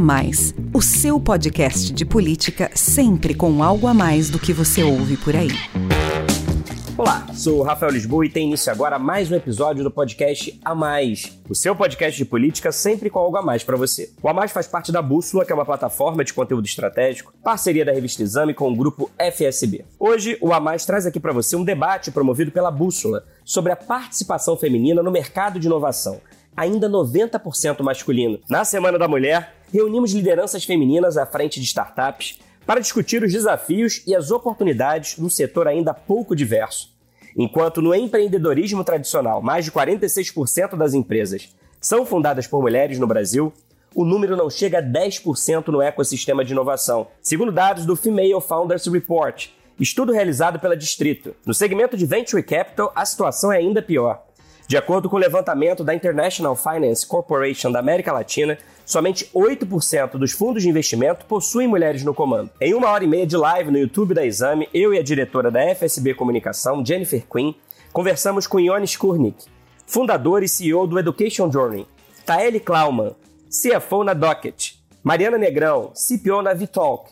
Mais, o seu podcast de política sempre com algo a mais do que você ouve por aí. Olá, sou o Rafael Lisboa e tem início agora mais um episódio do podcast A Mais, o seu podcast de política sempre com algo a mais para você. O A Mais faz parte da Bússola, que é uma plataforma de conteúdo estratégico, parceria da revista Exame com o grupo FSB. Hoje, o A Mais traz aqui para você um debate promovido pela Bússola sobre a participação feminina no mercado de inovação, ainda 90% masculino. Na Semana da Mulher, reunimos lideranças femininas à frente de startups para discutir os desafios e as oportunidades num setor ainda pouco diverso. Enquanto no empreendedorismo tradicional mais de 46% das empresas são fundadas por mulheres no Brasil, o número não chega a 10% no ecossistema de inovação, segundo dados do Female Founders Report, estudo realizado pela Distrito. No segmento de Venture Capital, a situação é ainda pior. De acordo com o levantamento da International Finance Corporation da América Latina, somente 8% dos fundos de investimento possuem mulheres no comando. Em uma hora e meia de live no YouTube da Exame, eu e a diretora da FSB Comunicação, Jennifer Quinn, conversamos com Ione Skurnik, fundador e CEO do Education Journey, Taeli Klauman, CFO na Docket, Mariana Negrão, CPO na Vitalk,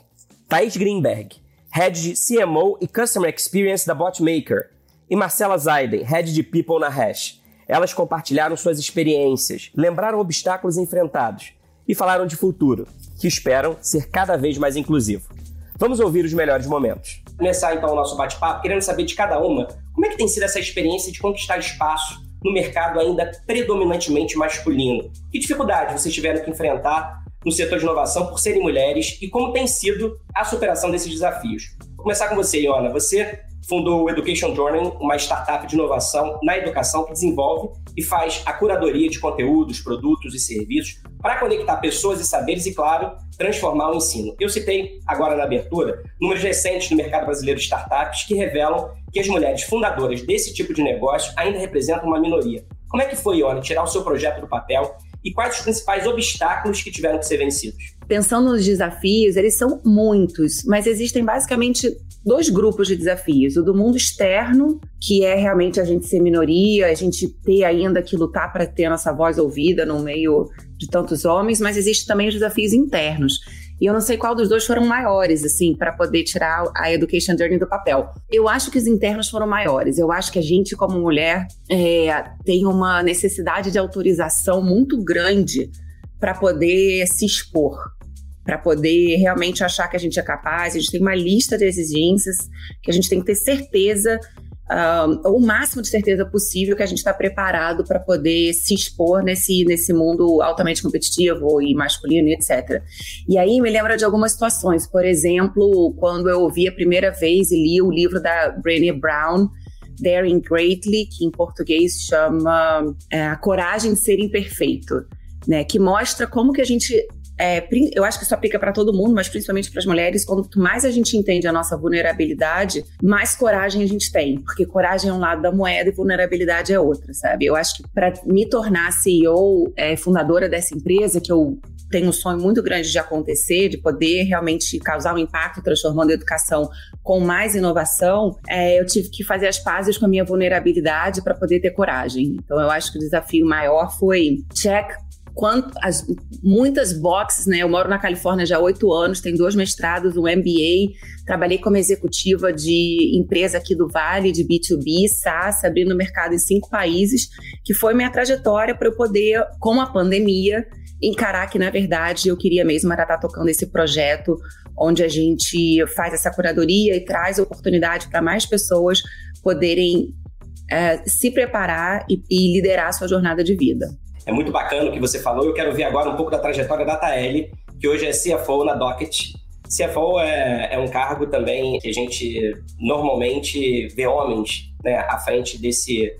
Thaís Greenberg, Head de CMO e Customer Experience da Botmaker, e Marcela Zaiden, Head de People na Hash. Elas compartilharam suas experiências, lembraram obstáculos enfrentados e falaram de futuro, que esperam ser cada vez mais inclusivo. Vamos ouvir os melhores momentos. Começar então o nosso bate-papo, querendo saber de cada uma como é que tem sido essa experiência de conquistar espaço no mercado ainda predominantemente masculino. Que dificuldades vocês tiveram que enfrentar no setor de inovação por serem mulheres e como tem sido a superação desses desafios? Vou começar com você, Iona. Você fundou o Education Journey, uma startup de inovação na educação que desenvolve e faz a curadoria de conteúdos, produtos e serviços para conectar pessoas e saberes e, claro, transformar o ensino. Eu citei agora na abertura números recentes do mercado brasileiro de startups que revelam que as mulheres fundadoras desse tipo de negócio ainda representam uma minoria. Como é que foi, Ione, tirar o seu projeto do papel e quais os principais obstáculos que tiveram que ser vencidos? Pensando nos desafios, eles são muitos, mas existem basicamente dois grupos de desafios. O do mundo externo, que é realmente a gente ser minoria, a gente ter ainda que lutar para ter nossa voz ouvida no meio de tantos homens, mas existe também os desafios internos. E eu não sei qual dos dois foram maiores, assim, para poder tirar a Education Journey do papel. Eu acho que os internos foram maiores. Eu acho que a gente, como mulher, é, tem uma necessidade de autorização muito grande para poder se expor para poder realmente achar que a gente é capaz. A gente tem uma lista de exigências que a gente tem que ter certeza, o máximo de certeza possível que a gente está preparado para poder se expor nesse, nesse mundo altamente competitivo e masculino e etc. E aí me lembra de algumas situações. Por exemplo, quando eu ouvi a primeira vez e li o livro da Brené Brown, Daring Greatly, que em português chama é, A Coragem de Ser Imperfeito. Né, que mostra como que a gente é, eu acho que isso aplica para todo mundo, mas principalmente para as mulheres. Quanto mais a gente entende a nossa vulnerabilidade, mais coragem a gente tem, porque coragem é um lado da moeda e vulnerabilidade é outra, sabe? Eu acho que para me tornar CEO, é, fundadora dessa empresa, que eu tenho um sonho muito grande de acontecer, de poder realmente causar um impacto transformando a educação com mais inovação, é, eu tive que fazer as pazes com a minha vulnerabilidade para poder ter coragem. Então, eu acho que o desafio maior foi check quanto as, muitas boxes, né? Eu moro na Califórnia já há oito anos, tenho dois mestrados, um MBA, trabalhei como executiva de empresa aqui do Vale, de B2B, SaaS, abrindo mercado em cinco países, que foi minha trajetória para eu poder, com a pandemia, encarar que, na verdade, eu queria mesmo estar tocando esse projeto onde a gente faz essa curadoria e traz oportunidade para mais pessoas poderem é, se preparar e, e liderar a sua jornada de vida. É muito bacana o que você falou. Eu quero ver agora um pouco da trajetória da Taeli, que hoje é CFO na Docket. CFO é, é um cargo também que a gente normalmente vê homens né, à frente desse,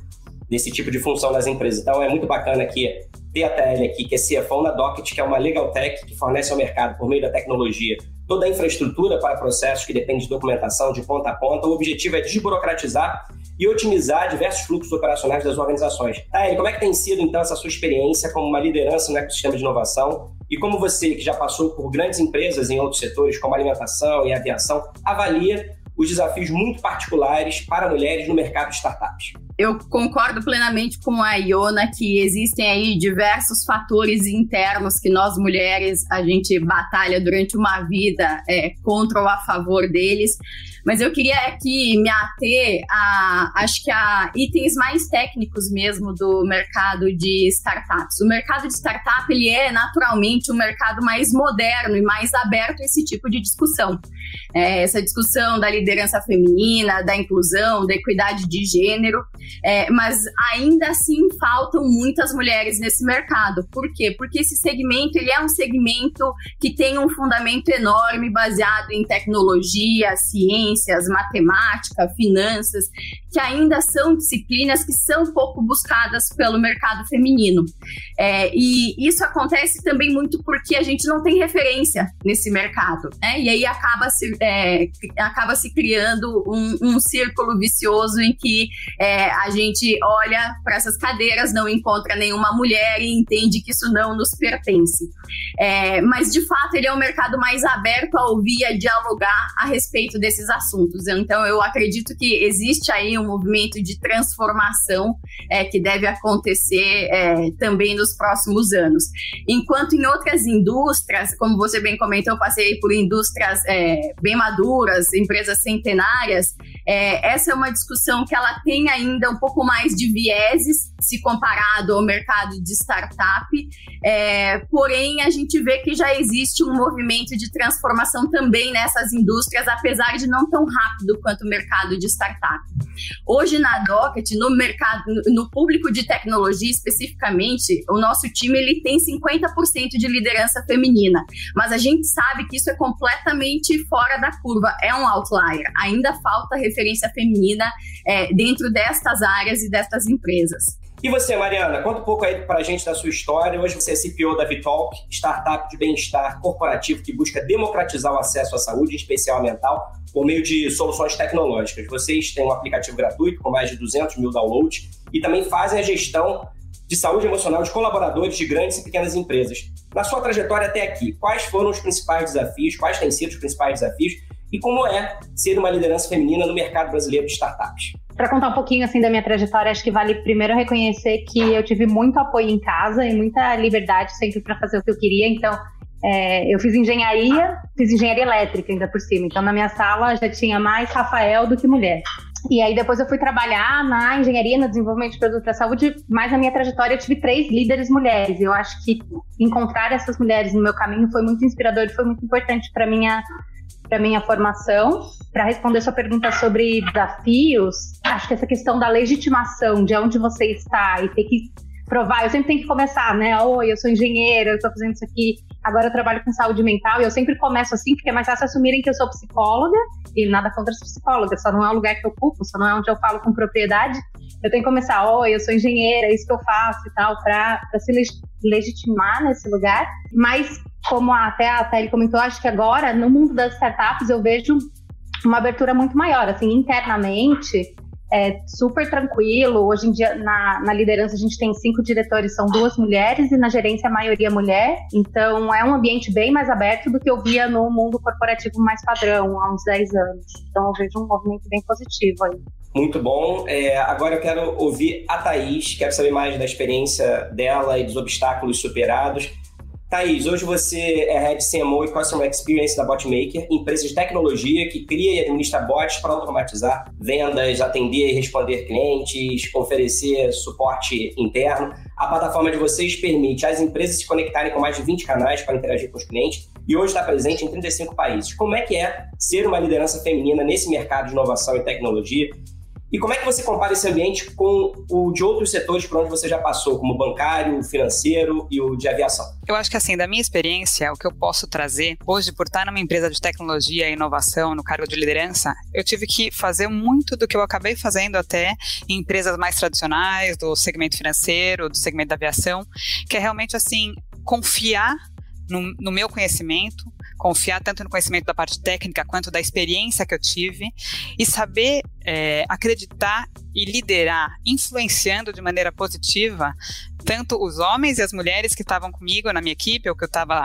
desse tipo de função nas empresas. Então é muito bacana que ter a Taeli aqui, que é CFO na Docket, que é uma legal tech que fornece ao mercado, por meio da tecnologia, toda a infraestrutura para processos que dependem de documentação de ponta a ponta. O objetivo é desburocratizar e otimizar diversos fluxos operacionais das organizações. Taeli, como é que tem sido então essa sua experiência como uma liderança no ecossistema de inovação e como você, que já passou por grandes empresas em outros setores, como alimentação e aviação, avalia os desafios muito particulares para mulheres no mercado de startups? eu concordo plenamente com a Iona que existem aí diversos fatores internos que nós mulheres a gente batalha durante uma vida é, contra ou a favor deles. Mas eu queria aqui me ater a, acho que a itens mais técnicos mesmo do mercado de startups. O mercado de startup, ele é naturalmente um mercado mais moderno e mais aberto a esse tipo de discussão. É, essa discussão da liderança feminina, da inclusão, da equidade de gênero, é, mas ainda assim faltam muitas mulheres nesse mercado. Por quê? Porque esse segmento ele é um segmento que tem um fundamento enorme baseado em tecnologia, ciência, ciências, matemática, finanças, que ainda são disciplinas que são pouco buscadas pelo mercado feminino. É, e isso acontece também muito porque a gente não tem referência nesse mercado, né? E aí acaba se, é, acaba se criando um, um círculo vicioso em que é, a gente olha para essas cadeiras, não encontra nenhuma mulher e entende que isso não nos pertence. É, mas de fato ele é um mercado mais aberto a ouvir, a dialogar a respeito desses assuntos. Então eu acredito que existe aí um movimento de transformação é, que deve acontecer é, também nos próximos anos. Enquanto em outras indústrias, como você bem comentou, eu passei por indústrias é, bem maduras, empresas centenárias, é, essa é uma discussão que ela tem ainda um pouco mais de vieses se comparado ao mercado de startup, é, porém a gente vê que já existe um movimento de transformação também nessas indústrias, apesar de não tão rápido quanto o mercado de startup. Hoje na Docket, no mercado, no público de tecnologia especificamente, o nosso time ele tem 50% de liderança feminina, mas a gente sabe que isso é completamente fora da curva, é um outlier. Ainda falta referência feminina é, dentro destas áreas e destas empresas. E você, Mariana, conta um pouco aí para a gente da sua história. Hoje você é CPO da Vitalk, startup de bem-estar corporativo que busca democratizar o acesso à saúde, em especial mental, por meio de soluções tecnológicas. Vocês têm um aplicativo gratuito com mais de 200 mil downloads e também fazem a gestão de saúde emocional de colaboradores de grandes e pequenas empresas. Na sua trajetória até aqui, quais foram os principais desafios, quais têm sido os principais desafios e como é ser uma liderança feminina no mercado brasileiro de startups? Para contar um pouquinho assim da minha trajetória, acho que vale primeiro reconhecer que eu tive muito apoio em casa e muita liberdade sempre para fazer o que eu queria. Então, é, eu fiz engenharia, fiz engenharia elétrica ainda por cima. Então, na minha sala já tinha mais Rafael do que mulher. E aí depois eu fui trabalhar na engenharia, no desenvolvimento de produtos para saúde, mas na minha trajetória eu tive três líderes mulheres. Eu acho que encontrar essas mulheres no meu caminho foi muito inspirador e foi muito importante para minha para minha formação. Para responder sua pergunta sobre desafios, acho que essa questão da legitimação de onde você está e ter que provar, eu sempre tenho que começar, né? Oi, eu sou engenheira, eu estou fazendo isso aqui, agora eu trabalho com saúde mental, e eu sempre começo assim, porque é mais fácil assumirem que eu sou psicóloga, e nada contra as psicólogas, só não é o lugar que eu ocupo, só não é onde eu falo com propriedade. Eu tenho que começar, oi, eu sou engenheira, é isso que eu faço e tal, para se legitimar nesse lugar. Mas como até a Thalie comentou, acho que agora, no mundo das startups, eu vejo uma abertura muito maior, assim, internamente, é super tranquilo. Hoje em dia, na, na, liderança, a gente tem cinco diretores, são duas mulheres, e na gerência, a maioria mulher. Então, é um ambiente bem mais aberto do que eu via no mundo corporativo mais padrão, há uns 10 anos. Então, eu vejo um movimento bem positivo aí. Muito bom. É, agora eu quero ouvir a Thaís, quero saber mais da experiência dela e dos obstáculos superados. Thaís, hoje você é Head CMO e Customer Experience da Botmaker, empresa de tecnologia que cria e administra bots para automatizar vendas, atender e responder clientes, oferecer suporte interno. A plataforma de vocês permite às empresas se conectarem com mais de 20 canais para interagir com os clientes e hoje está presente em 35 países. Como é que é ser uma liderança feminina nesse mercado de inovação e tecnologia? E como é que você compara esse ambiente com o de outros setores por onde você já passou, como bancário, financeiro e o de aviação? Eu acho que assim, da minha experiência, o que eu posso trazer hoje por estar numa empresa de tecnologia e inovação no cargo de liderança, eu tive que fazer muito do que eu acabei fazendo até em empresas mais tradicionais, do segmento financeiro, do segmento da aviação, que é realmente assim, confiar no, no meu conhecimento, confiar tanto no conhecimento da parte técnica quanto da experiência que eu tive e saber é, acreditar e liderar, influenciando de maneira positiva tanto os homens e as mulheres que estavam comigo na minha equipe, ou que eu estava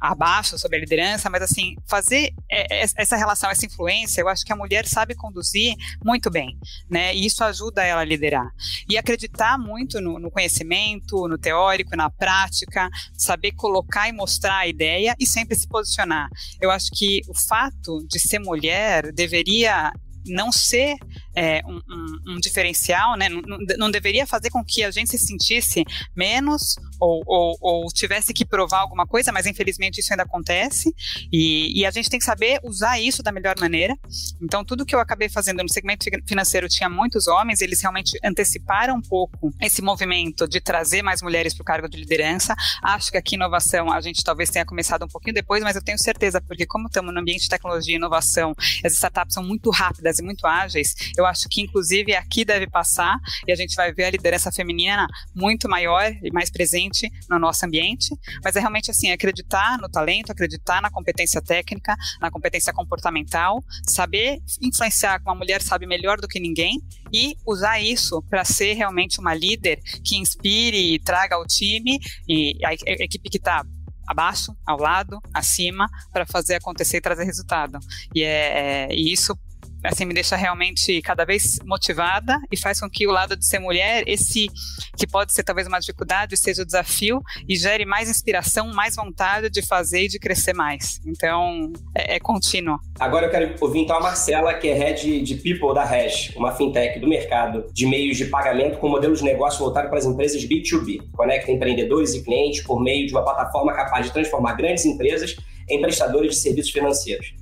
abaixo sobre a liderança, mas assim, fazer é, é, essa relação, essa influência, eu acho que a mulher sabe conduzir muito bem, né? E isso ajuda ela a liderar. E acreditar muito no, no conhecimento, no teórico, na prática, saber colocar e mostrar a ideia e sempre se posicionar. Eu acho que o fato de ser mulher deveria não ser é, um, um, um, diferencial, né? Não, não, deveria fazer com que a gente se sentisse menos ou, ou, ou, tivesse que provar alguma coisa, mas infelizmente isso ainda acontece e, e, a gente tem que saber usar isso da melhor maneira. Então, tudo que eu acabei fazendo no segmento financeiro tinha muitos homens, eles realmente anteciparam um pouco esse movimento de trazer mais mulheres para o cargo de liderança. Acho que aqui inovação a gente talvez tenha começado um pouquinho depois, mas eu tenho certeza, porque como estamos no ambiente de tecnologia e inovação, as startups são muito rápidas e muito ágeis, eu acho que inclusive aqui deve passar e a gente vai ver a liderança feminina muito maior e mais presente no nosso ambiente, mas é realmente assim, acreditar no talento, acreditar na competência técnica, na competência comportamental, saber influenciar como a mulher sabe melhor do que ninguém e usar isso para ser realmente uma líder que inspire e traga ao time e a equipe que está abaixo, ao lado, acima, para fazer acontecer e trazer resultado. E, é, é, e isso assim, me deixa realmente cada vez motivada e faz com que o lado de ser mulher, esse que pode ser talvez uma dificuldade, seja o desafio e gere mais inspiração, mais vontade de fazer e de crescer mais. Então, é, é contínuo. Agora eu quero ouvir então a Marcela, que é Head de People da Hash, uma fintech do mercado de meios de pagamento com modelos de negócio voltado para as empresas B2B. Conecta empreendedores e clientes por meio de uma plataforma capaz de transformar grandes empresas em prestadores de serviços financeiros.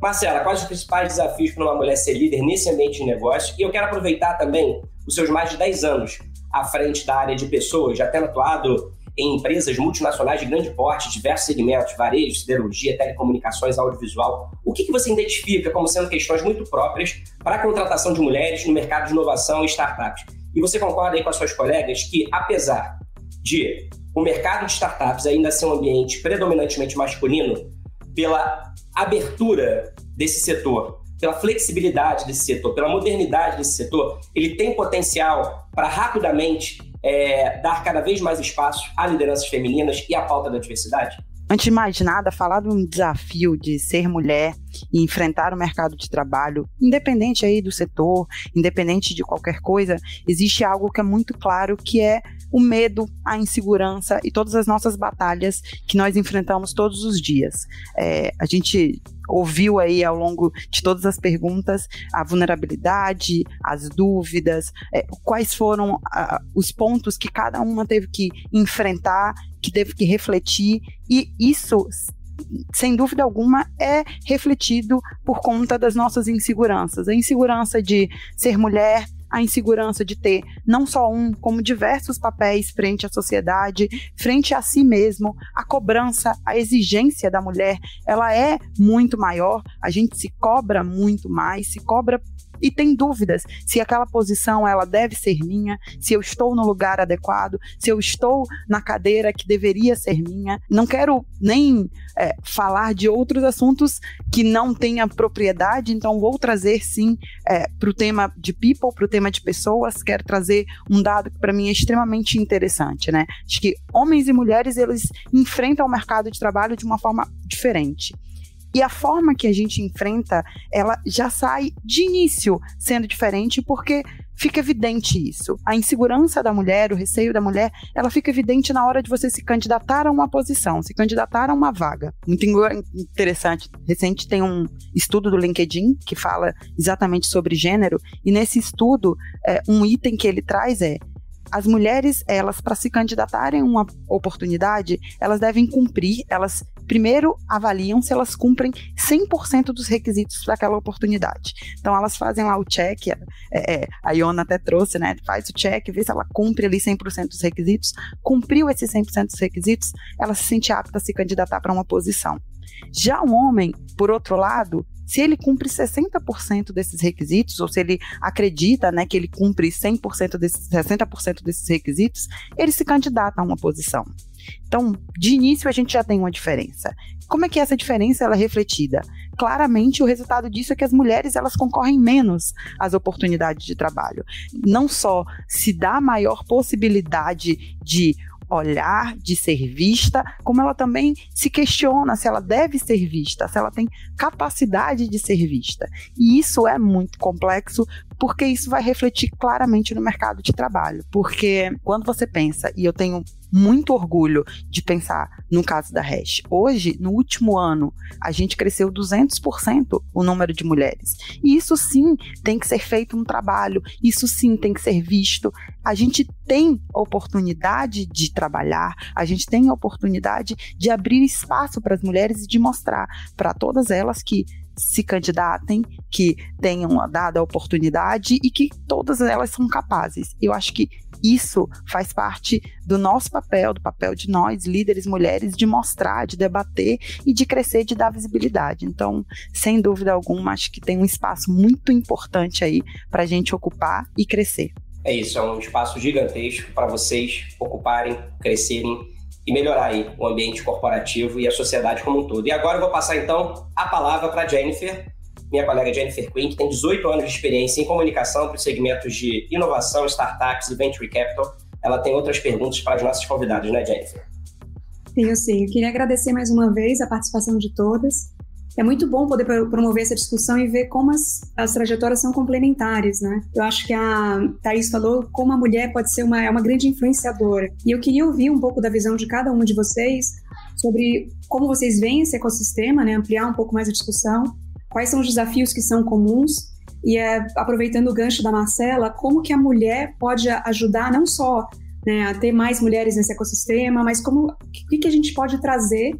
Marcela, quais os principais desafios para uma mulher ser líder nesse ambiente de negócio? E eu quero aproveitar também os seus mais de 10 anos à frente da área de pessoas, já tendo atuado em empresas multinacionais de grande porte, diversos segmentos, varejo, siderurgia, telecomunicações, audiovisual. O que, que você identifica como sendo questões muito próprias para a contratação de mulheres no mercado de inovação e startups? E você concorda aí com as suas colegas que, apesar de o mercado de startups ainda ser um ambiente predominantemente masculino, pela abertura desse setor, pela flexibilidade desse setor, pela modernidade desse setor, ele tem potencial para rapidamente é, dar cada vez mais espaço a lideranças femininas e à pauta da diversidade? Antes de mais nada, falar de um desafio de ser mulher e enfrentar o mercado de trabalho, independente aí do setor, independente de qualquer coisa, existe algo que é muito claro que é o medo, a insegurança e todas as nossas batalhas que nós enfrentamos todos os dias. É, a gente ouviu aí ao longo de todas as perguntas a vulnerabilidade, as dúvidas, é, quais foram os pontos que cada uma teve que enfrentar, que teve que refletir, e isso sem dúvida alguma, é refletido por conta das nossas inseguranças. A insegurança de ser mulher, a insegurança de ter não só um, como diversos papéis frente à sociedade, frente a si mesmo, a cobrança, a exigência da mulher, ela é muito maior, a gente se cobra muito mais, se cobra e tem dúvidas se aquela posição ela deve ser minha, se eu estou no lugar adequado, se eu estou na cadeira que deveria ser minha. Não quero nem é, falar de outros assuntos que não tenha propriedade, então vou trazer sim é, para o tema de people, para o tema de pessoas. Quero trazer um dado que para mim é extremamente interessante, né? Acho que homens e mulheres eles enfrentam o mercado de trabalho de uma forma diferente. E a forma que a gente enfrenta, ela já sai de início sendo diferente, porque fica evidente isso. A insegurança da mulher, o receio da mulher, ela fica evidente na hora de você se candidatar a uma posição, se candidatar a uma vaga. Muito interessante. Recente tem um estudo do LinkedIn que fala exatamente sobre gênero, e nesse estudo, é, um item que ele traz é as mulheres, elas, para se candidatarem a uma oportunidade, elas devem cumprir, elas primeiro avaliam se elas cumprem 100% dos requisitos para aquela oportunidade. Então, elas fazem lá o check, é, é, a Iona até trouxe, né? Faz o check, vê se ela cumpre ali 100% dos requisitos. Cumpriu esses 100% dos requisitos, ela se sente apta a se candidatar para uma posição. Já um homem, por outro lado, se ele cumpre 60% desses requisitos, ou se ele acredita né, que ele cumpre 100% desses, 60% desses requisitos, ele se candidata a uma posição. Então, de início, a gente já tem uma diferença. Como é que essa diferença ela é refletida? Claramente, o resultado disso é que as mulheres elas concorrem menos às oportunidades de trabalho. Não só se dá maior possibilidade de olhar, de ser vista, como ela também se questiona se ela deve ser vista, se ela tem capacidade de ser vista. E isso é muito complexo porque isso vai refletir claramente no mercado de trabalho. Porque quando você pensa, e eu tenho muito orgulho de pensar no caso da Hash. Hoje, no último ano, a gente cresceu 200% o número de mulheres. E isso sim tem que ser feito um trabalho, isso sim tem que ser visto. A gente tem oportunidade de trabalhar, a gente tem oportunidade de abrir espaço para as mulheres e de mostrar para todas elas que se candidatem, que tenham a dada oportunidade e que todas elas são capazes. Eu acho que isso faz parte do nosso papel, do papel de nós, líderes mulheres, de mostrar, de debater e de crescer, de dar visibilidade. Então, sem dúvida alguma, acho que tem um espaço muito importante aí para a gente ocupar e crescer. É isso, é um espaço gigantesco para vocês ocuparem, crescerem e melhorar aí o ambiente corporativo e a sociedade como um todo. E agora eu vou passar então a palavra para Jennifer, minha colega Jennifer Quinn, que tem 18 anos de experiência em comunicação para os segmentos de inovação, startups e venture capital. Ela tem outras perguntas para as nossas convidadas, né, Jennifer? Tenho sim. Eu queria agradecer mais uma vez a participação de todas. É muito bom poder promover essa discussão e ver como as, as trajetórias são complementares, né? Eu acho que a Thaís falou como a mulher pode ser uma, é uma grande influenciadora. E eu queria ouvir um pouco da visão de cada uma de vocês sobre como vocês veem esse ecossistema, né? Ampliar um pouco mais a discussão quais são os desafios que são comuns e é, aproveitando o gancho da Marcela, como que a mulher pode ajudar não só né, a ter mais mulheres nesse ecossistema, mas como o que, que a gente pode trazer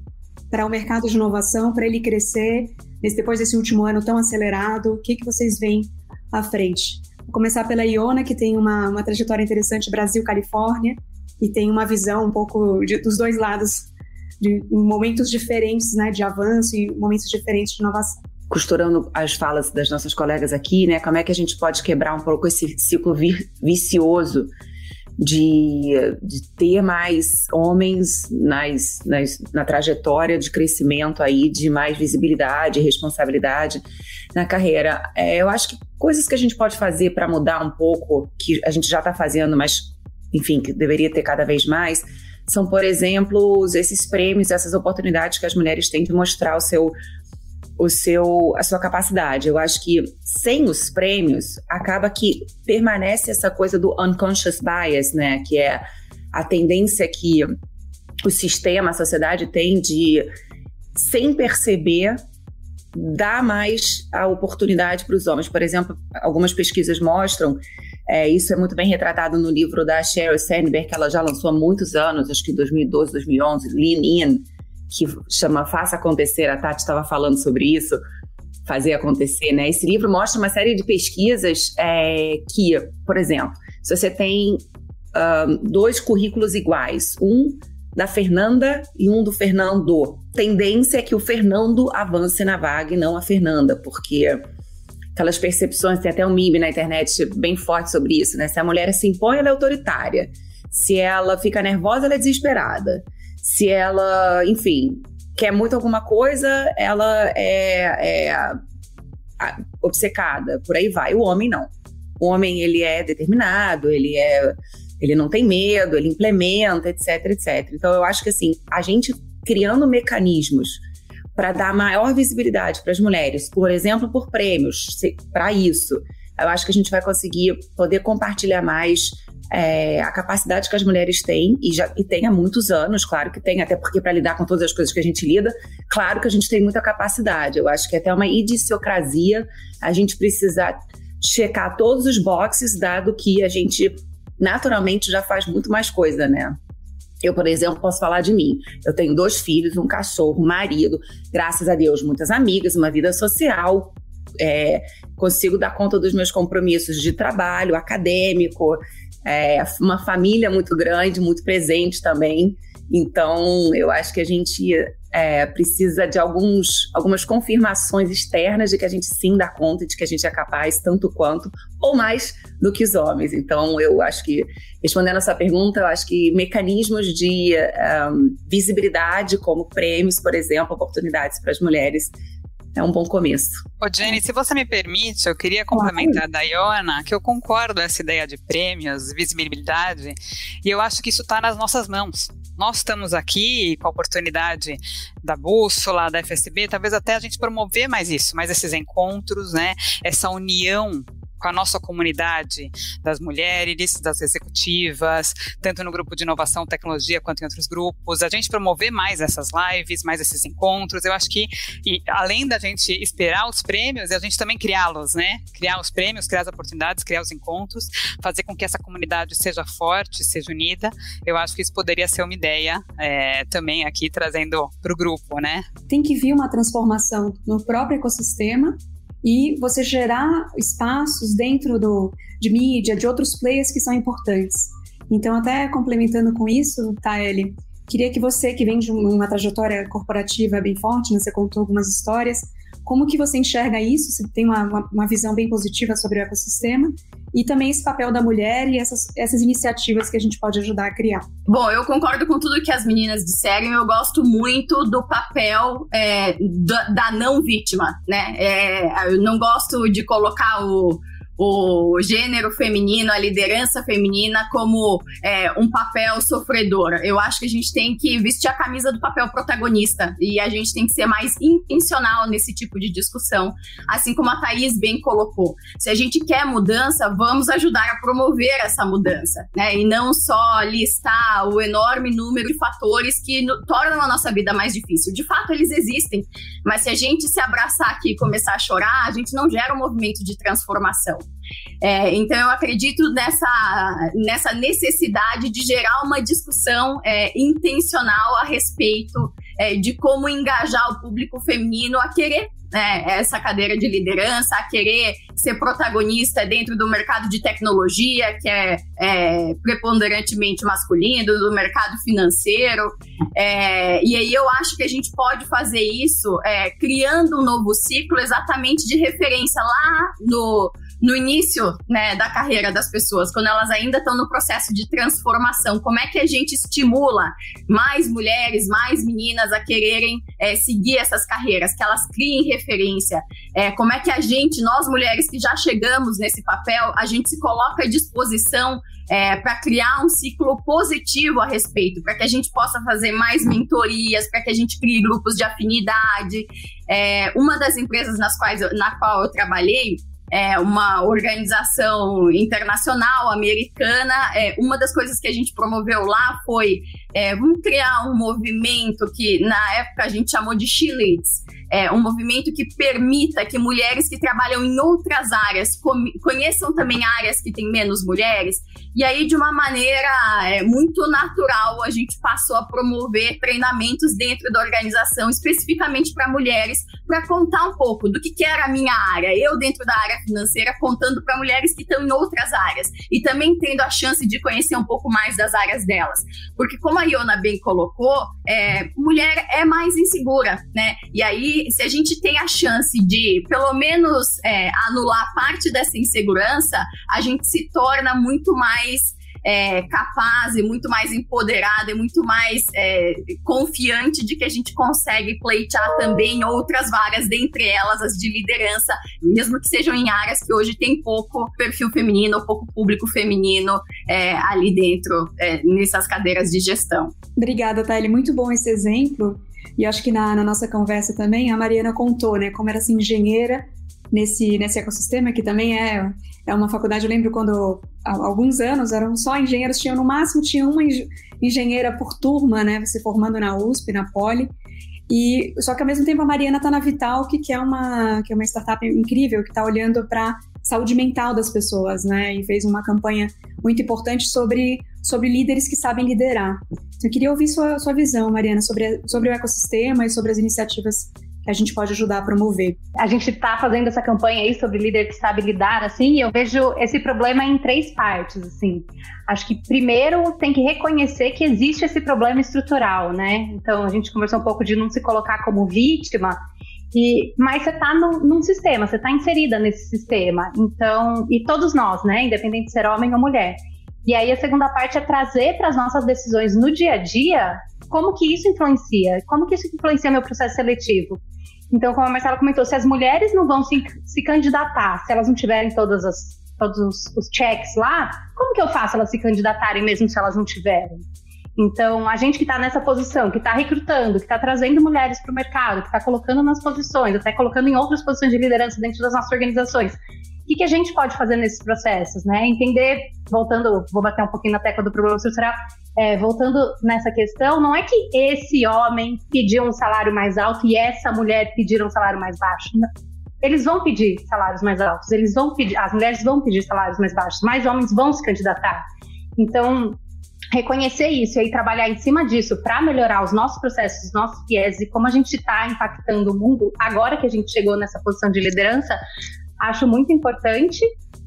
para o mercado de inovação, para ele crescer depois desse último ano tão acelerado, o que, que vocês veem à frente? Vou começar pela Iona, que tem uma, uma trajetória interessante Brasil-Califórnia, e tem uma visão um pouco de, dos dois lados, de momentos diferentes né, de avanço e momentos diferentes de inovação costurando as falas das nossas colegas aqui, né? Como é que a gente pode quebrar um pouco esse ciclo vicioso de, de ter mais homens nas, nas, na trajetória de crescimento aí, de mais visibilidade, responsabilidade na carreira. É, eu acho que coisas que a gente pode fazer para mudar um pouco, que a gente já está fazendo, mas enfim, que deveria ter cada vez mais, são, por exemplo, esses prêmios, essas oportunidades que as mulheres têm de mostrar o seu o seu, a sua capacidade. Eu acho que sem os prêmios, acaba que permanece essa coisa do unconscious bias, né? Que é a tendência que o sistema, a sociedade tem de, sem perceber, dar mais a oportunidade para os homens. Por exemplo, algumas pesquisas mostram, é, isso é muito bem retratado no livro da Sheryl Sandberg, que ela já lançou há muitos anos, acho que 2012, 2011, Lean In, que chama Faça Acontecer, a Tati estava falando sobre isso, fazer acontecer, né? Esse livro mostra uma série de pesquisas é, que, por exemplo, se você tem dois currículos iguais, um da Fernanda e um do Fernando, tendência é que o Fernando avance na vaga e não a Fernanda, porque aquelas percepções, tem até um meme na internet bem forte sobre isso, né? Se a mulher se impõe, ela é autoritária. Se ela fica nervosa, ela é desesperada. Se ela, enfim, quer muito alguma coisa, ela é, é obcecada, por aí vai. O homem não. O homem ele é determinado, ele é, ele não tem medo, ele implementa, etc, etc. Então eu acho que assim a gente criando mecanismos para dar maior visibilidade para as mulheres, por exemplo, por prêmios, para isso, eu acho que a gente vai conseguir poder compartilhar mais é, a capacidade que as mulheres têm, e, já, e tem há muitos anos, claro que tem, até porque para lidar com todas as coisas que a gente lida, claro que a gente tem muita capacidade. Eu acho que é até uma idiosincrasia a gente precisar checar todos os boxes, dado que a gente naturalmente já faz muito mais coisa, né? Eu, por exemplo, posso falar de mim. Eu tenho dois filhos, um cachorro, um marido, graças a Deus, muitas amigas, uma vida social. É, consigo dar conta dos meus compromissos de trabalho, acadêmico, é, uma família muito grande, muito presente também. Então, eu acho que a gente é, precisa de alguns, algumas confirmações externas de que a gente sim dá conta, de que a gente é capaz tanto quanto, ou mais do que os homens. Então, eu acho que, respondendo essa pergunta, eu acho que mecanismos de um, visibilidade, como prêmios, por exemplo, oportunidades para as mulheres, é um bom começo. Ô, Jenny, se você me permite, eu queria complementar da Iona, que eu concordo essa ideia de prêmios, visibilidade, e eu acho que isso está nas nossas mãos. Nós estamos aqui com a oportunidade da bússola, da FSB, talvez até a gente promover mais isso, mais esses encontros, né? Essa união com a nossa comunidade das mulheres, das executivas, tanto no grupo de inovação tecnologia quanto em outros grupos, a gente promover mais essas lives, mais esses encontros. Eu acho que, e, além da gente esperar os prêmios, a gente também criá-los, né? Criar os prêmios, criar as oportunidades, criar os encontros, fazer com que essa comunidade seja forte, seja unida. Eu acho que isso poderia ser uma ideia é, também aqui trazendo para o grupo, né? Tem que vir uma transformação no próprio ecossistema e você gerar espaços dentro do, de mídia, de outros players que são importantes. Então, até complementando com isso, Taeli, queria que você, que vem de uma trajetória corporativa bem forte, né, você contou algumas histórias, como que você enxerga isso? Você tem uma, uma, uma visão bem positiva sobre o ecossistema e também esse papel da mulher e essas, essas iniciativas que a gente pode ajudar a criar. Bom, eu concordo com tudo que as meninas disseram. Eu gosto muito do papel é, da, da, não vítima, né? É, eu não gosto de colocar o o gênero feminino, a liderança feminina como é, um papel sofredor. Eu acho que a gente tem que vestir a camisa do papel protagonista e a gente tem que ser mais intencional nesse tipo de discussão, assim como a Thaís bem colocou. Se a gente quer mudança, vamos ajudar a promover essa mudança, né? E não só listar o enorme número de fatores que no, tornam a nossa vida mais difícil. De fato, eles existem, mas se a gente se abraçar aqui e começar a chorar, a gente não gera um movimento de transformação. É, então, eu acredito nessa, nessa necessidade de gerar uma discussão é, intencional a respeito é, de como engajar o público feminino a querer né, essa cadeira de liderança, a querer ser protagonista dentro do mercado de tecnologia, que é, é preponderantemente masculino, do mercado financeiro. É, e aí eu acho que a gente pode fazer isso é, criando um novo ciclo exatamente de referência lá no no início né, da carreira das pessoas, quando elas ainda estão no processo de transformação. Como é que a gente estimula mais mulheres, mais meninas a quererem é, seguir essas carreiras, que elas criem referência? É, como é que a gente, nós mulheres que já chegamos nesse papel, a gente se coloca à disposição é, para criar um ciclo positivo a respeito, para que a gente possa fazer mais mentorias, para que a gente crie grupos de afinidade. É, uma das empresas nas quais na qual eu trabalhei, é, uma organização internacional americana. É, uma das coisas que a gente promoveu lá foi é, vamos criar um movimento que na época a gente chamou de Chilites, é, um movimento que permita que mulheres que trabalham em outras áreas conheçam também áreas que têm menos mulheres. E aí, de uma maneira é, muito natural, a gente passou a promover treinamentos dentro da organização, especificamente para mulheres, para contar um pouco do que, que era a minha área. Eu, dentro da área financeira, contando para mulheres que estão em outras áreas. E também tendo a chance de conhecer um pouco mais das áreas delas. Porque, como a Iona bem colocou, é, mulher é mais insegura, né? E aí, se a gente tem a chance de, pelo menos, é, anular parte dessa insegurança, a gente se torna muito mais é, capaz e muito mais empoderada e muito mais é, confiante de que a gente consegue pleitear também outras vagas, dentre elas as de liderança, mesmo que sejam em áreas que hoje tem pouco perfil feminino, pouco público feminino é, ali dentro, é, nessas cadeiras de gestão. Obrigada, Thalie. Muito bom esse exemplo. E acho que na, na, nossa conversa também a Mariana contou, né, como era assim, engenheira nesse, nesse ecossistema, que também é, é uma faculdade, eu lembro quando há alguns anos eram só engenheiros, tinham no máximo tinha uma engenheira por turma, né, se formando na USP, na Poli, e só que ao mesmo tempo a Mariana está na Vital, que, que, é uma, que é uma startup incrível, que está olhando para saúde mental das pessoas, né? E fez uma campanha muito importante sobre, sobre líderes que sabem liderar. Então, eu queria ouvir sua, sua visão, Mariana, sobre, sobre o ecossistema e sobre as iniciativas a gente pode ajudar a promover. A gente está fazendo essa campanha aí sobre líder que sabe lidar, assim, e eu vejo esse problema em três partes, assim. Acho que primeiro tem que reconhecer que existe esse problema estrutural, né? Então a gente conversou um pouco de não se colocar como vítima, e, mas você está num sistema, você está inserida nesse sistema. Então, e todos nós, né? Independente de ser homem ou mulher. E aí a segunda parte é trazer para as nossas decisões no dia a dia como que isso influencia, como que isso influencia meu processo seletivo. Então, como a Marcela comentou, se as mulheres não vão se, se candidatar, se elas não tiverem todas as, todos os, os checks lá, como que eu faço elas se candidatarem mesmo se elas não tiverem? Então, a gente que está nessa posição, que está recrutando, que está trazendo mulheres para o mercado, que está colocando nas posições, até colocando em outras posições de liderança dentro das nossas organizações, o que, que a gente pode fazer nesses processos, né? Entender, voltando, vou bater um pouquinho na tecla do problema estrutural, é, voltando nessa questão, não é que esse homem pediu um salário mais alto e essa mulher pediram um salário mais baixo. Eles vão pedir salários mais altos, eles vão pedir, as mulheres vão pedir salários mais baixos, mais homens vão se candidatar. Então, reconhecer isso e aí trabalhar em cima disso para melhorar os nossos processos, os nossos viés e como a gente está impactando o mundo agora que a gente chegou nessa posição de liderança, acho muito importante.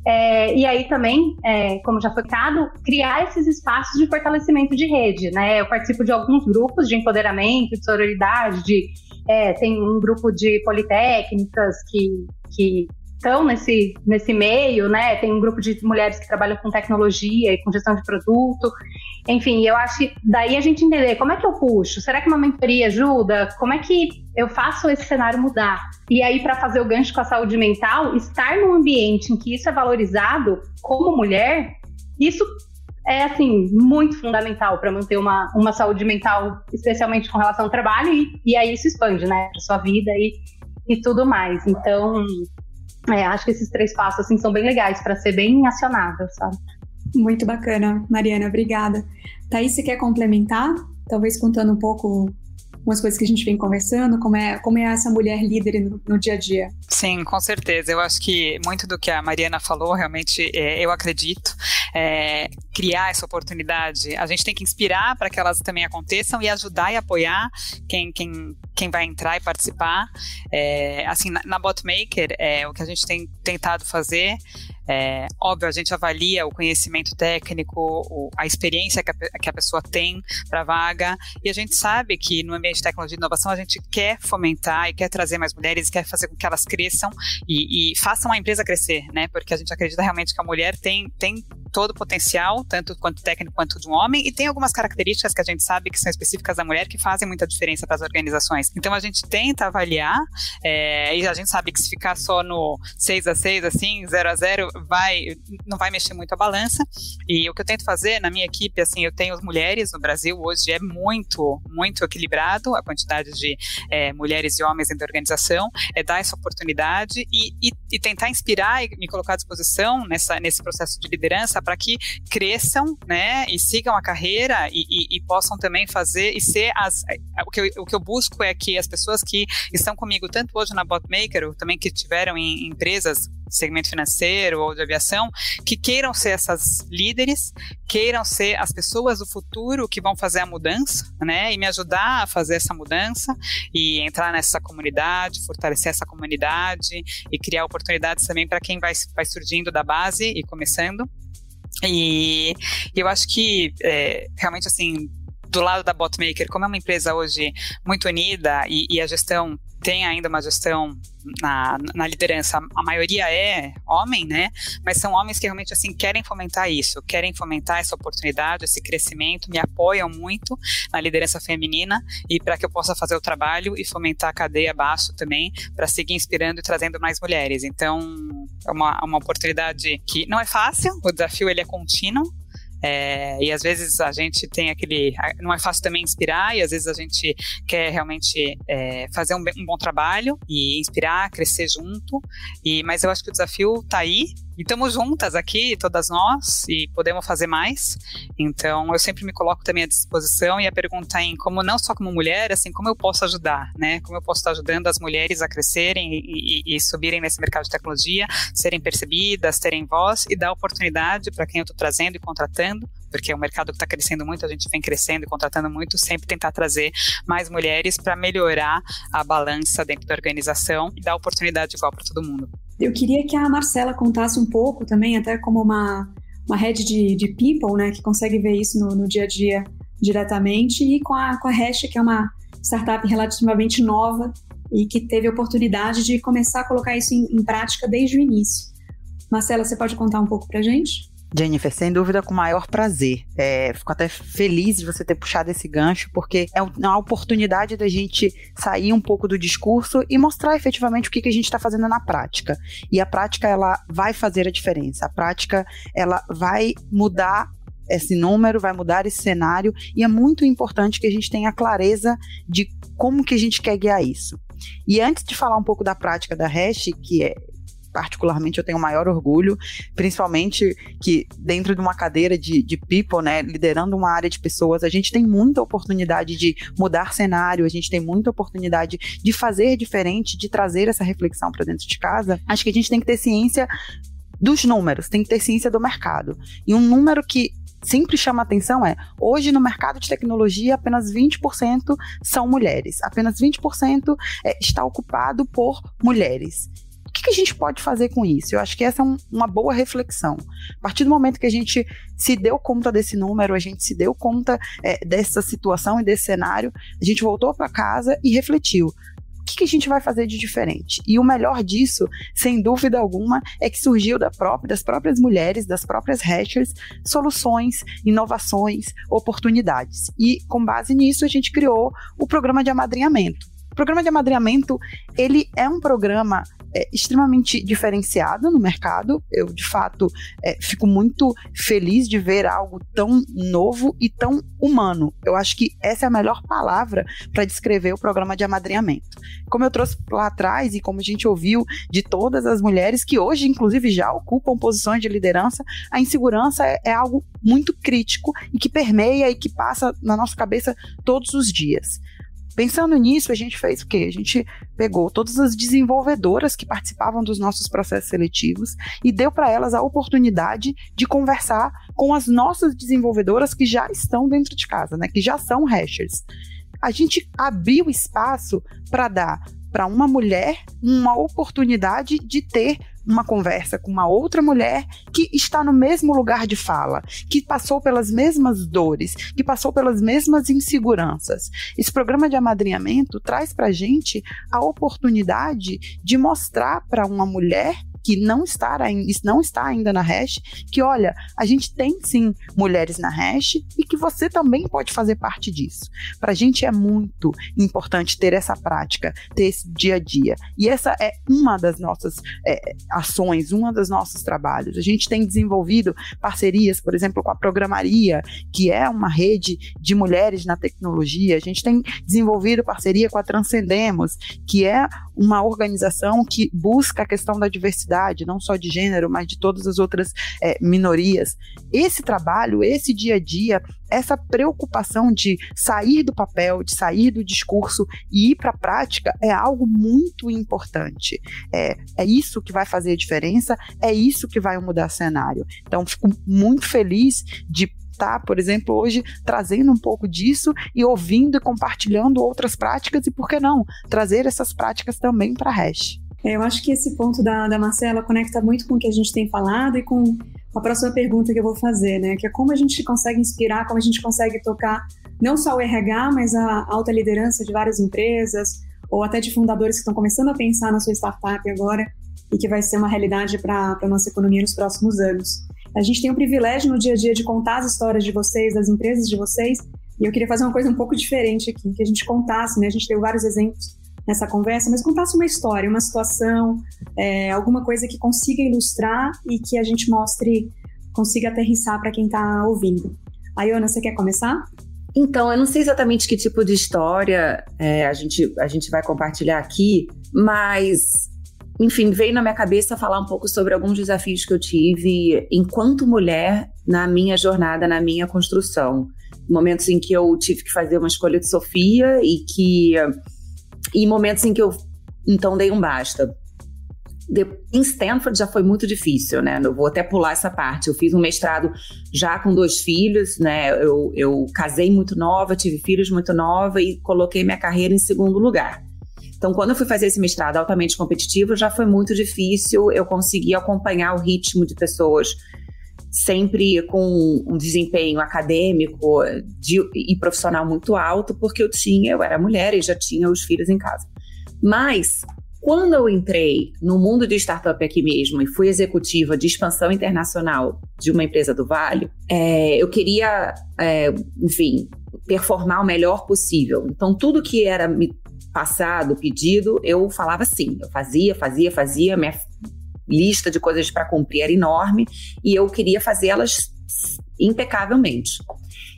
É, e aí também, é, como já foi citado, criar esses espaços de fortalecimento de rede. Né? Eu participo de alguns grupos de empoderamento, de sororidade, de, é, tem um grupo de politécnicas que, que estão nesse, nesse meio, né? Tem um grupo de mulheres que trabalham com tecnologia e com gestão de produto. Enfim, eu acho que daí a gente entender como é que eu puxo. Será que uma mentoria ajuda? Como é que eu faço esse cenário mudar? E aí, para fazer o gancho com a saúde mental, estar num ambiente em que isso é valorizado como mulher, isso é assim muito fundamental para manter uma, uma saúde mental, especialmente com relação ao trabalho, e, e aí isso expande, né, para sua vida e, e tudo mais. Então, é, acho que esses três passos assim, são bem legais para ser bem acionável, sabe? Muito bacana, Mariana, obrigada. Thaís, você quer complementar? Talvez contando um pouco umas coisas que a gente vem conversando, como é, como é essa mulher líder no, no, dia a dia. Sim, com certeza. Eu acho que muito do que a Mariana falou, realmente, é, eu acredito. É, criar essa oportunidade, a gente tem que inspirar para que elas também aconteçam e ajudar e apoiar quem, quem, quem vai entrar e participar. É, assim, na, na Botmaker, é, o que a gente tem tentado fazer é, óbvio, a gente avalia o conhecimento técnico, o, a experiência que a, que a pessoa tem para a vaga, e a gente sabe que no ambiente de tecnologia e inovação a gente quer fomentar e quer trazer mais mulheres, quer fazer com que elas cresçam e, e façam a empresa crescer, né? Porque a gente acredita realmente que a mulher tem, tem todo o potencial, tanto quanto técnico quanto de um homem, e tem algumas características que a gente sabe que são específicas da mulher que fazem muita diferença para as organizações. Então a gente tenta avaliar, é, e a gente sabe que se ficar só no 6 a 6 assim, 0 a 0 vai, não vai mexer muito a balança. E o que eu tento fazer na minha equipe, assim, eu tenho mulheres no Brasil, hoje é muito, muito equilibrado a quantidade de é, mulheres e homens dentro da organização, é dar essa oportunidade e, e, e tentar inspirar e me colocar à disposição nessa, nesse processo de liderança para que cresçam, né, e sigam a carreira e, e, e, possam também fazer e ser as. O que, eu, o que eu busco é que as pessoas que estão comigo, tanto hoje na Botmaker, ou também que tiveram em, em empresas segmento financeiro ou de aviação, que queiram ser essas líderes, queiram ser as pessoas do futuro que vão fazer a mudança, né? E me ajudar a fazer essa mudança e entrar nessa comunidade, fortalecer essa comunidade e criar oportunidades também para quem vai, vai surgindo da base e começando. E eu acho que é, realmente assim do lado da Botmaker, como é uma empresa hoje muito unida e, e a gestão tem ainda uma gestão na, na, liderança, a maioria é homem, né? Mas são homens que realmente assim querem fomentar isso, querem fomentar essa oportunidade, esse crescimento, me apoiam muito na liderança feminina e para que eu possa fazer o trabalho e fomentar a cadeia abaixo também para seguir inspirando e trazendo mais mulheres. Então é uma, uma oportunidade que não é fácil, o desafio ele é contínuo, é, e às vezes a gente tem aquele. Não é fácil também inspirar, e às vezes a gente quer realmente é, fazer um, um, bom trabalho e inspirar, crescer junto. E, mas eu acho que o desafio está aí, e estamos juntas aqui, todas nós, e podemos fazer mais. Então, eu sempre me coloco também à disposição e a pergunta em como, não só como mulher, assim, como eu posso ajudar, né? Como eu posso estar ajudando as mulheres a crescerem e, e, e subirem nesse mercado de tecnologia, serem percebidas, terem voz e dar oportunidade para quem eu estou trazendo e contratando porque é um mercado que está crescendo muito, a gente vem crescendo e contratando muito, sempre tentar trazer mais mulheres para melhorar a balança dentro da organização e dar oportunidade igual para todo mundo. Eu queria que a Marcela contasse um pouco também, até como uma, uma head de, de people, né, que consegue ver isso no, no dia a dia diretamente, e com a, com a Hash, que é uma startup relativamente nova e que teve a oportunidade de começar a colocar isso em, em prática desde o início. Marcela, você pode contar um pouco para gente? Jennifer, sem dúvida, com o maior prazer. É, fico até feliz de você ter puxado esse gancho, porque é uma oportunidade da gente sair um pouco do discurso e mostrar efetivamente o que, que a gente está fazendo na prática. E a prática, ela vai fazer a diferença. A prática, ela vai mudar esse número, vai mudar esse cenário, e é muito importante que a gente tenha clareza de como que a gente quer guiar isso. E antes de falar um pouco da prática da Hash, que é particularmente eu tenho maior orgulho, principalmente que dentro de uma cadeira de, de people, né, liderando uma área de pessoas, a gente tem muita oportunidade de mudar cenário, a gente tem muita oportunidade de fazer diferente, de trazer essa reflexão para dentro de casa. Acho que a gente tem que ter ciência dos números, tem que ter ciência do mercado. E um número que sempre chama atenção é: hoje no mercado de tecnologia, apenas 20% são mulheres, apenas 20% é, está ocupado por mulheres. O que, que, a gente pode fazer com isso? Eu acho que essa é um, uma boa reflexão. A partir do momento que a gente se deu conta desse número, a gente se deu conta é, dessa situação e desse cenário, a gente voltou para casa e refletiu o que, que, a gente vai fazer de diferente? E o melhor disso, sem dúvida alguma, é que surgiu da própria, das próprias mulheres, das próprias hashers, soluções, inovações, oportunidades. E com base nisso, a gente criou o programa de amadrinhamento. O programa de amadrinhamento, ele é um programa é, extremamente diferenciada no mercado. Eu, de fato, é, fico muito feliz de ver algo tão novo e tão humano. Eu acho que essa é a melhor palavra para descrever o programa de amadrinhamento. Como eu trouxe lá atrás e como a gente ouviu de todas as mulheres que hoje, inclusive, já ocupam posições de liderança, a insegurança é, é algo muito crítico e que permeia e que passa na nossa cabeça todos os dias. Pensando nisso, a gente fez o quê? A gente pegou todas as desenvolvedoras que participavam dos nossos processos seletivos e deu para elas a oportunidade de conversar com as nossas desenvolvedoras que já estão dentro de casa, né? Que já são hashers. A gente abriu espaço para dar para uma mulher uma oportunidade de ter uma conversa com uma outra mulher que está no mesmo lugar de fala, que passou pelas mesmas dores, que passou pelas mesmas inseguranças. Esse programa de amadrinhamento traz para gente a oportunidade de mostrar para uma mulher que não está, não está ainda na hash, que olha, a gente tem sim mulheres na hash e que você também pode fazer parte disso. Para a gente é muito importante ter essa prática, ter esse dia a dia. E essa é uma das nossas é, ações, uma dos nossos trabalhos. A gente tem desenvolvido parcerias, por exemplo, com a Programaria, que é uma rede de mulheres na tecnologia. A gente tem desenvolvido parceria com a Transcendemos, que é uma organização que busca a questão da diversidade, não só de gênero, mas de todas as outras é, minorias. Esse trabalho, esse dia a dia, essa preocupação de sair do papel, de sair do discurso e ir para a prática é algo muito importante. É, é isso que vai fazer a diferença, é isso que vai mudar o cenário. Então, fico muito feliz de estar, por exemplo, hoje trazendo um pouco disso e ouvindo e compartilhando outras práticas e, por que não, trazer essas práticas também para a Hash. É, eu acho que esse ponto da, da Marcela conecta muito com o que a gente tem falado e com a próxima pergunta que eu vou fazer, né? Que é como a gente consegue inspirar, como a gente consegue tocar não só o RH, mas a alta liderança de várias empresas ou até de fundadores que estão começando a pensar na sua startup agora e que vai ser uma realidade para a nossa economia nos próximos anos. A gente tem o privilégio no dia a dia de contar as histórias de vocês, das empresas de vocês, e eu queria fazer uma coisa um pouco diferente aqui, que a gente contasse, né? A gente deu vários exemplos nessa conversa, mas contasse uma história, uma situação, é, alguma coisa que consiga ilustrar e que a gente mostre, consiga aterrissar para quem está ouvindo. Ayona, você quer começar? Então, eu não sei exatamente que tipo de história é, a, gente, a gente vai compartilhar aqui, mas enfim, veio na minha cabeça falar um pouco sobre alguns desafios que eu tive enquanto mulher na minha jornada, na minha construção. Momentos em que eu tive que fazer uma escolha de Sofia e que. E momentos em que eu então dei um basta. De, em Stanford já foi muito difícil, né? Eu vou até pular essa parte. Eu fiz um mestrado já com dois filhos, né? Eu, eu casei muito nova, tive filhos muito nova e coloquei minha carreira em segundo lugar. Então, quando eu fui fazer esse mestrado altamente competitivo, já foi muito difícil eu conseguir acompanhar o ritmo de pessoas sempre com um desempenho acadêmico de, e profissional muito alto, porque eu tinha, eu era mulher e já tinha os filhos em casa. Mas quando eu entrei no mundo de startup aqui mesmo e fui executiva de expansão internacional de uma empresa do Vale, é, eu queria, é, enfim, performar o melhor possível. Então, tudo que era me passado, pedido, eu falava sim. Eu fazia, fazia, fazia. Minha lista de coisas para cumprir era enorme e eu queria fazê-las impecavelmente.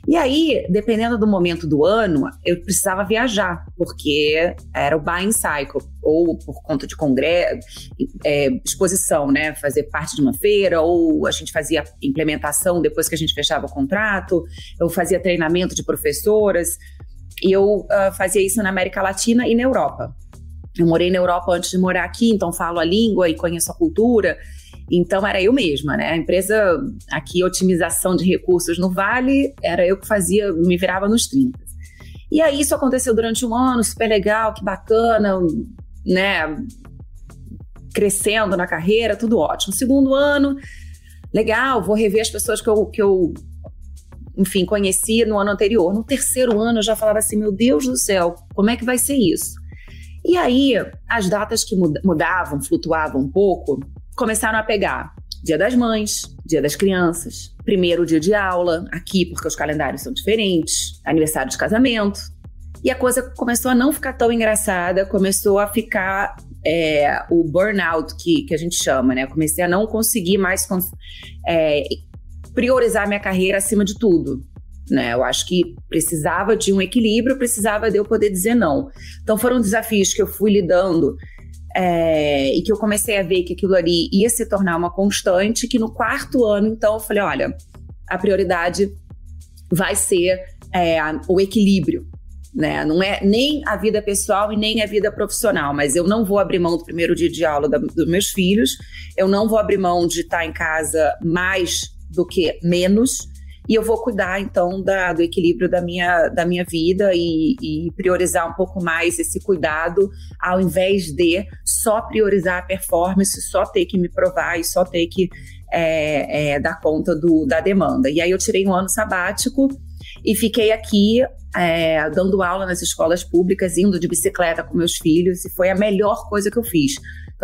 E aí, dependendo do momento do ano, eu precisava viajar, porque era o buying cycle, ou por conta de congresso, é, exposição, né? Fazer parte de uma feira, ou a gente fazia implementação depois que a gente fechava o contrato, eu fazia treinamento de professoras, e eu uh, fazia isso na América Latina e na Europa. Eu morei na Europa antes de morar aqui, então falo a língua e conheço a cultura. Então era eu mesma, né? A empresa aqui, otimização de recursos no Vale, era eu que fazia, me virava nos 30. E aí isso aconteceu durante um ano, super legal, que bacana, né? Crescendo na carreira, tudo ótimo. Segundo ano, legal, vou rever as pessoas que eu, que eu enfim, conheci no ano anterior. No terceiro ano eu já falava assim: meu Deus do céu, como é que vai ser isso? E aí, as datas que mudavam, flutuavam um pouco, começaram a pegar Dia das Mães, Dia das Crianças, primeiro dia de aula, aqui porque os calendários são diferentes, aniversário de casamento. E a coisa começou a não ficar tão engraçada, começou a ficar é, o burnout, que, que a gente chama, né? Eu comecei a não conseguir mais é, priorizar minha carreira acima de tudo. Né? Eu acho que precisava de um equilíbrio, precisava de eu poder dizer não. Então foram desafios que eu fui lidando é, e que eu comecei a ver que aquilo ali ia se tornar uma constante, que no quarto ano, então, eu falei, olha, a prioridade vai ser é, o equilíbrio, né? Não é nem a vida pessoal e nem a vida profissional, mas eu não vou abrir mão do primeiro dia de aula da, dos meus filhos, eu não vou abrir mão de estar em casa mais do que menos, e eu vou cuidar então da, do equilíbrio da minha, da minha vida e, e, priorizar um pouco mais esse cuidado, ao invés de só priorizar a performance, só ter que me provar e só ter que é, é, dar conta do, da demanda. E aí eu tirei um ano sabático e fiquei aqui é, dando aula nas escolas públicas, indo de bicicleta com meus filhos, e foi a melhor coisa que eu fiz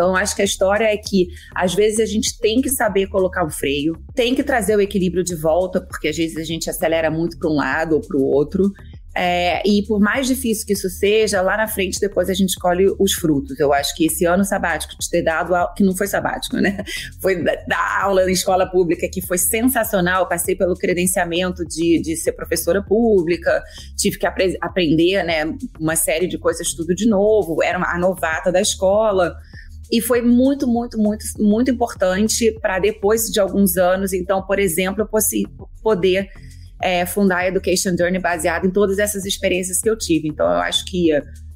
então, acho que a história é que, às vezes, a gente tem que saber colocar o freio, tem que trazer o equilíbrio de volta, porque às vezes a gente acelera muito para um lado ou para o outro. É, e por mais difícil que isso seja, lá na frente depois a gente colhe os frutos. Eu acho que esse ano sabático de ter dado, que não foi sabático, né? Foi dar aula na escola pública, que foi sensacional. passei pelo credenciamento de, de ser professora pública, tive que apre aprender né, uma série de coisas tudo de novo, era a novata da escola. E foi muito, muito, muito, muito importante para depois de alguns anos, então, por exemplo, eu poder é, fundar a Education Journey baseado em todas essas experiências que eu tive. Então, eu acho que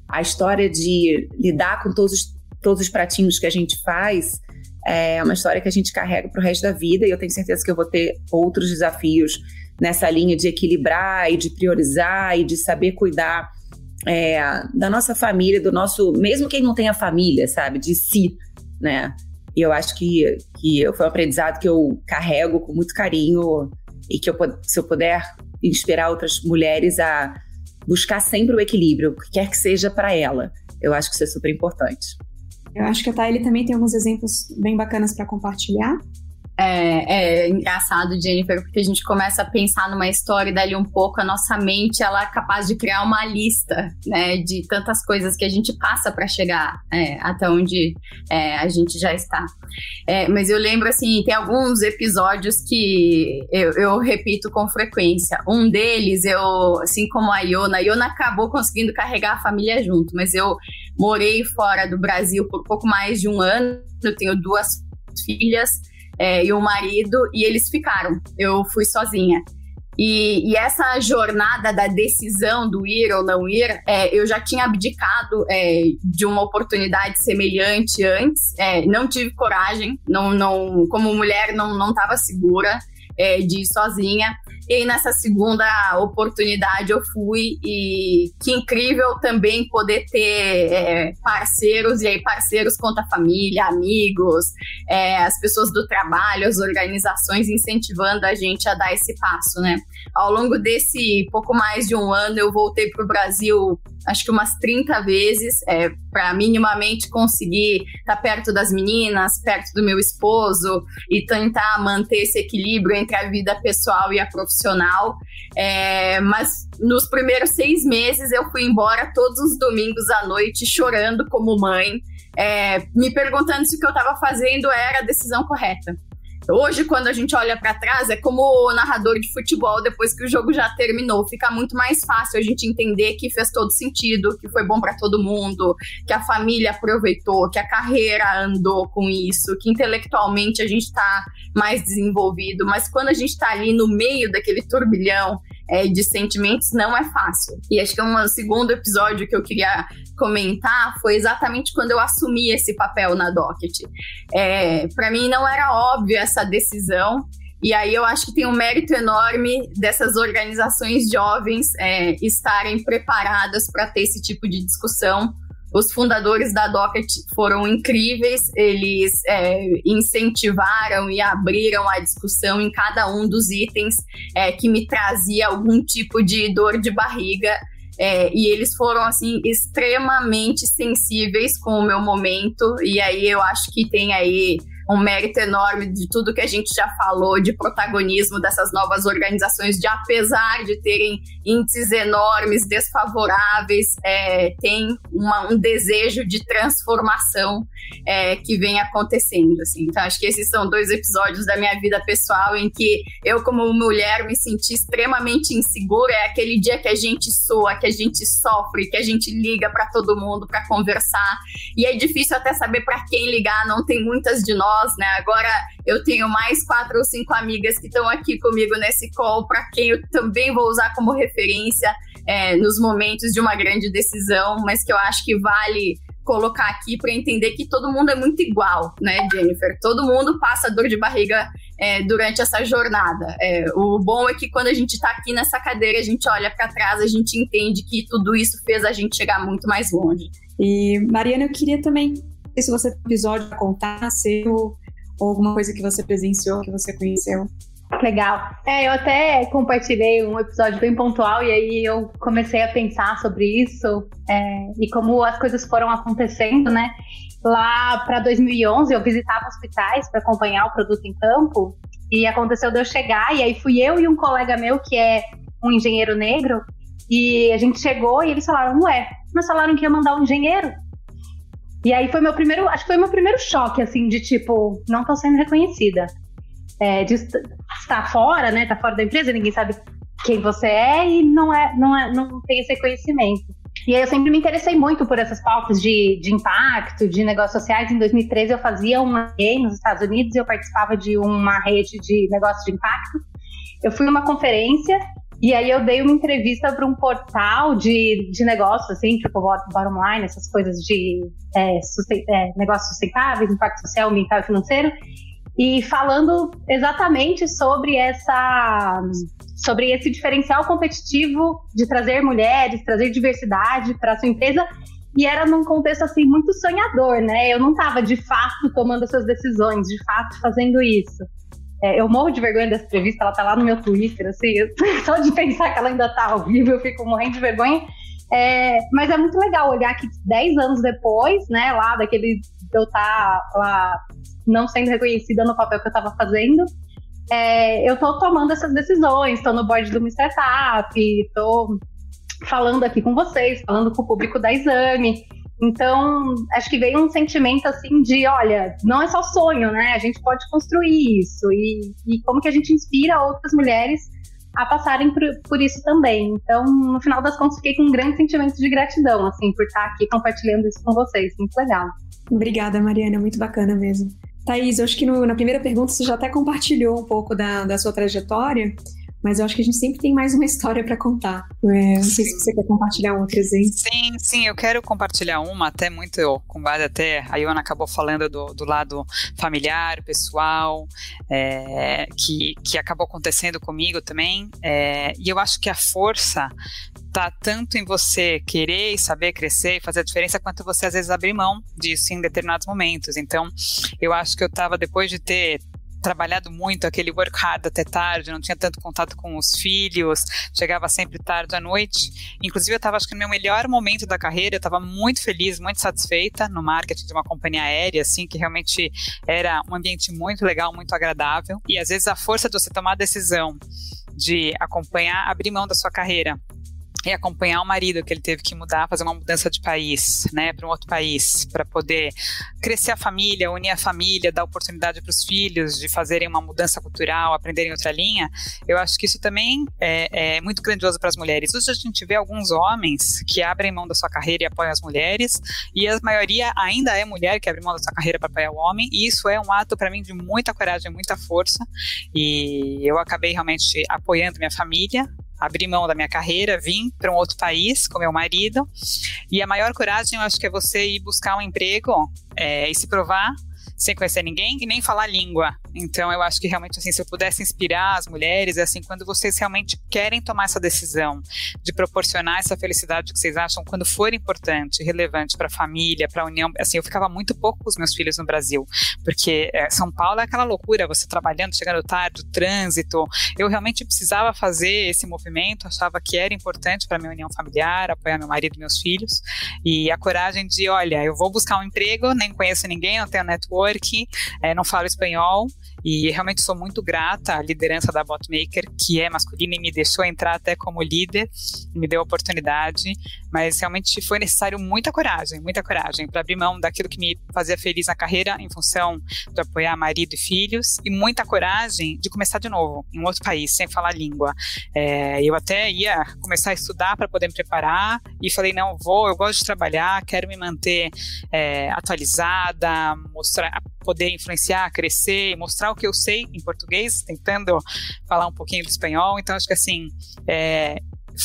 a história de lidar com todos os, todos os pratinhos que a gente faz é uma história que a gente carrega para o resto da vida e eu tenho certeza que eu vou ter outros desafios nessa linha de equilibrar e de priorizar e de saber cuidar é, da nossa família, do nosso, mesmo quem não tenha família, sabe, de si, né? E eu acho que, que foi um aprendizado que eu carrego com muito carinho e que eu, se eu puder inspirar outras mulheres a buscar sempre o equilíbrio, o que quer que seja para ela, eu acho que isso é super importante. Eu acho que a Thaili também tem alguns exemplos bem bacanas para compartilhar. É, é, engraçado, Jennifer, porque a gente começa a pensar numa história e dali um pouco a nossa mente ela é capaz de criar uma lista, né, de tantas coisas que a gente passa para chegar é, até onde é, a gente já está. É, mas eu lembro assim, tem alguns episódios que eu, eu, repito com frequência. Um deles, eu, assim como a Iona, a Iona acabou conseguindo carregar a família junto, mas eu morei fora do Brasil por pouco mais de um ano. Eu tenho duas filhas é, e o marido, e eles ficaram. Eu fui sozinha. E, e, essa jornada da decisão do ir ou não ir, é, eu já tinha abdicado é, de uma oportunidade semelhante antes, é, não tive coragem, não, não, como mulher não estava segura é, de ir sozinha. E aí, nessa segunda oportunidade eu fui e que incrível também poder ter é, parceiros, e aí parceiros contra a família, amigos, é, as pessoas do trabalho, as organizações incentivando a gente a dar esse passo, né? Ao longo desse pouco mais de um ano eu voltei para o Brasil acho que umas 30 vezes, é, para minimamente conseguir estar tá perto das meninas, perto do meu esposo e tentar manter esse equilíbrio entre a vida pessoal e a profissional. É, mas nos primeiros seis meses eu fui embora todos os domingos à noite chorando como mãe, é, me perguntando se o que eu estava fazendo era a decisão correta. Hoje, quando a gente olha para trás, é como o narrador de futebol depois que o jogo já terminou. Fica muito mais fácil a gente entender que fez todo sentido, que foi bom para todo mundo, que a família aproveitou, que a carreira andou com isso, que intelectualmente a gente está mais desenvolvido. Mas quando a gente está ali no meio daquele turbilhão, é, de sentimentos não é fácil. E acho que um segundo episódio que eu queria comentar foi exatamente quando eu assumi esse papel na Docket. É, Para mim não era óbvio essa decisão. E aí eu acho que tem um mérito enorme dessas organizações jovens é, estarem preparadas para ter esse tipo de discussão, os fundadores da Docket foram incríveis, eles é, incentivaram e abriram a discussão em cada um dos itens é, que me trazia algum tipo de dor de barriga. É, e eles foram assim extremamente sensíveis com o meu momento e aí eu acho que tem aí um mérito enorme de tudo que a gente já falou, de protagonismo dessas novas organizações, de apesar de terem índices enormes, desfavoráveis, é, tem uma, um desejo de transformação é, que vem acontecendo. Assim. Então, acho que esses são dois episódios da minha vida pessoal em que eu, como mulher, me senti extremamente insegura. É aquele dia que a gente soa, que a gente sofre, que a gente liga para todo mundo para conversar. E é difícil até saber para quem ligar, não tem muitas de nós nós, né? Agora eu tenho mais quatro ou cinco amigas que estão aqui comigo nesse call, para quem eu também vou usar como referência é, nos momentos de uma grande decisão, mas que eu acho que vale colocar aqui para entender que todo mundo é muito igual, né, Jennifer? Todo mundo passa dor de barriga é, durante essa jornada. É, o bom é que quando a gente está aqui nessa cadeira, a gente olha para trás, a gente entende que tudo isso fez a gente chegar muito mais longe. E, Mariana, eu queria também se você tem um episódio para contar seu ou alguma coisa que você presenciou, que você conheceu. Legal. É, eu até compartilhei um episódio bem pontual e aí eu comecei a pensar sobre isso é, e como as coisas foram acontecendo, né? Lá para 2011 eu visitava hospitais para acompanhar o produto em campo e aconteceu de eu chegar e aí fui eu e um colega meu que é um engenheiro negro e a gente chegou e eles falaram, ué, mas falaram que ia mandar um engenheiro. E aí foi meu primeiro, acho que foi meu primeiro choque, assim, de tipo, não tô sendo reconhecida. É, de estar fora, né? Tá fora da empresa, ninguém sabe quem você é e não é, não é, não tem esse reconhecimento. E aí eu sempre me interessei muito por essas pautas de, de impacto, de negócios sociais. Em 2013 eu fazia uma game nos Estados Unidos e eu participava de uma rede de negócios de impacto. Eu fui numa conferência e aí eu dei uma entrevista para um portal de, de negócios, assim, tipo bottom line, essas coisas de é, é, negócios sustentáveis, impacto social, ambiental e financeiro, e falando exatamente sobre essa sobre esse diferencial competitivo de trazer mulheres, trazer diversidade para a sua empresa. E era num contexto assim muito sonhador, né? Eu não estava de fato tomando essas decisões, de fato fazendo isso. É, eu morro de vergonha dessa entrevista, ela tá lá no meu Twitter, assim, só de pensar que ela ainda tá ao vivo, eu fico morrendo de vergonha. É, mas é muito legal olhar que 10 anos depois, né, lá daquele eu estar tá lá não sendo reconhecida no papel que eu estava fazendo, é, eu estou tomando essas decisões, estou no board de uma startup, estou falando aqui com vocês, falando com o público da Exame. Então, acho que veio um sentimento assim de, olha, não é só sonho, né? A gente pode construir isso e, e como que a gente inspira outras mulheres a passarem por, por, isso também. Então, no final das contas, fiquei com um grande sentimento de gratidão, assim, por estar aqui compartilhando isso com vocês. Muito legal. Obrigada, Mariana. Muito bacana mesmo. Thaís, eu acho que no, na primeira pergunta você já até compartilhou um pouco da, da sua trajetória, mas eu acho que a gente sempre tem mais uma história para contar. É, não sei se você quer compartilhar outras aí. Sim, sim, eu quero compartilhar uma, até muito com base até, a Iona acabou falando do, do lado familiar, pessoal, é, que, que acabou acontecendo comigo também, é, e eu acho que a força tá tanto em você querer e saber crescer e fazer a diferença, quanto você às vezes abrir mão disso em determinados momentos. Então, eu acho que eu estava depois de ter trabalhado muito, aquele work hard até tarde, não tinha tanto contato com os filhos, chegava sempre tarde à noite. Inclusive, eu estava, acho que no meu melhor momento da carreira, eu estava muito feliz, muito satisfeita no marketing de uma companhia aérea, assim, que realmente era um ambiente muito legal, muito agradável. E às vezes a força de você tomar a decisão de acompanhar, abrir mão da sua carreira e acompanhar o marido que ele teve que mudar, fazer uma mudança de país, né, para um outro país, para poder crescer a família, unir a família, dar oportunidade para os filhos de fazerem uma mudança cultural, aprenderem outra linha. Eu acho que isso também é, é muito grandioso para as mulheres. Hoje a gente vê alguns homens que abrem mão da sua carreira e apoiam as mulheres, e a maioria ainda é mulher que abre mão da sua carreira para apoiar o homem, e isso é um ato para mim de muita coragem, muita força. E eu acabei realmente apoiando minha família, abrir mão da minha carreira, vim para um outro país com meu marido. E a maior coragem, eu acho que é você ir buscar um emprego é, e se provar sem conhecer ninguém e nem falar língua. Então eu acho que realmente assim, se eu pudesse inspirar as mulheres, é assim, quando vocês realmente querem tomar essa decisão de proporcionar essa felicidade que vocês acham quando for importante, relevante para a família, para a união, assim, eu ficava muito pouco com os meus filhos no Brasil, porque é, São Paulo é aquela loucura, você trabalhando, chegando tarde, o trânsito. Eu realmente precisava fazer esse movimento, achava que era importante para minha união familiar, apoiar meu marido e meus filhos, e a coragem de, olha, eu vou buscar um emprego, nem conheço ninguém, não tenho network, é, não falo espanhol, e realmente sou muito grata à liderança da Botmaker, que é masculina e me deixou entrar até como líder, me deu a oportunidade, mas realmente foi necessário muita coragem, muita coragem para abrir mão daquilo que me fazia feliz na carreira em função de apoiar marido e filhos e muita coragem de começar de novo em outro país sem falar língua. É, eu até ia começar a estudar para poder me preparar e falei não vou, eu gosto de trabalhar, quero me manter é, atualizada, mostrar, poder influenciar, crescer mostrar o que eu sei em português, tentando falar um pouquinho do espanhol. Então, acho que assim, é,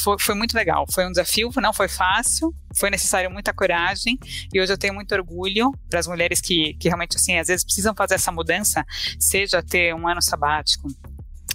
foi, foi, muito legal. Foi um desafio, não foi fácil, foi necessário muita coragem e hoje eu tenho muito orgulho para as mulheres que, que realmente, assim, às vezes precisam fazer essa mudança, seja ter um ano sabático,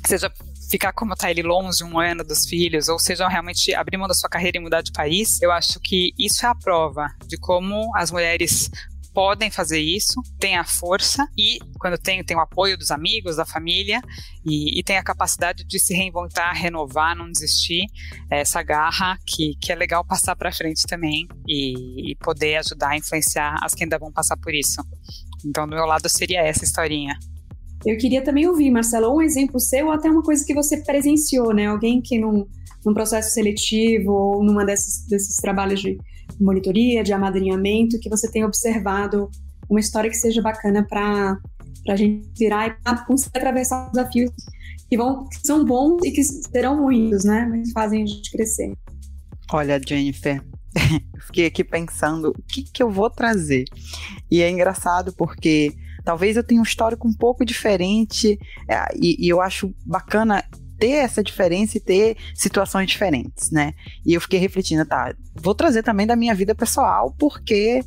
seja ficar como está ele longe um ano dos filhos, ou seja, realmente abrir mão da sua carreira e mudar de país, eu acho que isso é a prova de como as mulheres podem fazer isso, têm a força e, quando tem, tem o apoio dos amigos, da família e, e tem a capacidade de se reinventar, renovar, não desistir, é essa garra que, que é legal passar para frente também e, e poder ajudar a influenciar as que ainda vão passar por isso. Então, do meu lado, seria essa historinha. Eu queria também ouvir, Marcelo, um exemplo seu ou até uma coisa que você presenciou, né? Alguém que num, num processo seletivo ou numa desses, desses trabalhos de monitoria, de amadrinhamento, que você tenha observado uma história que seja bacana para a gente virar e conseguir atravessar os desafios que, vão, que são bons e que serão ruins, né? Mas fazem a gente crescer. Olha, Jennifer, fiquei aqui pensando o que, que eu vou trazer. E é engraçado porque talvez eu tenha um histórico um pouco diferente é, e, e eu acho bacana ter essa diferença e ter situações diferentes, né? E eu fiquei refletindo, tá, vou trazer também da minha vida pessoal, porque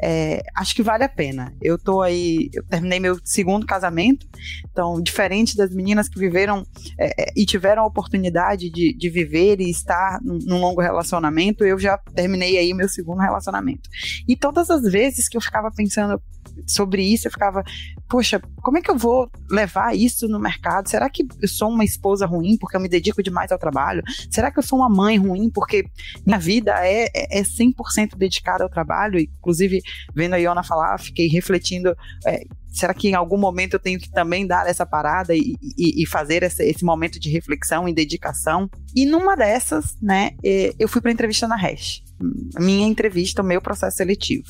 é, acho que vale a pena. Eu tô aí, eu terminei meu segundo casamento, então, diferente das meninas que viveram é, é e tiveram a oportunidade de, de viver e estar num, longo relacionamento, eu já terminei aí meu segundo relacionamento. E todas as vezes que eu ficava pensando, sobre isso, eu ficava, poxa, como é que eu vou levar isso no mercado? Será que eu sou uma esposa ruim porque eu me dedico demais ao trabalho? Será que eu sou uma mãe ruim porque minha vida é, é 100% dedicada ao trabalho? Inclusive, vendo a Iona falar, fiquei refletindo. É, será que em algum momento eu tenho que também dar essa parada e, e, e fazer esse, momento de reflexão e dedicação? E numa dessas, né, eu fui para entrevista na Hash minha entrevista, o meu processo seletivo.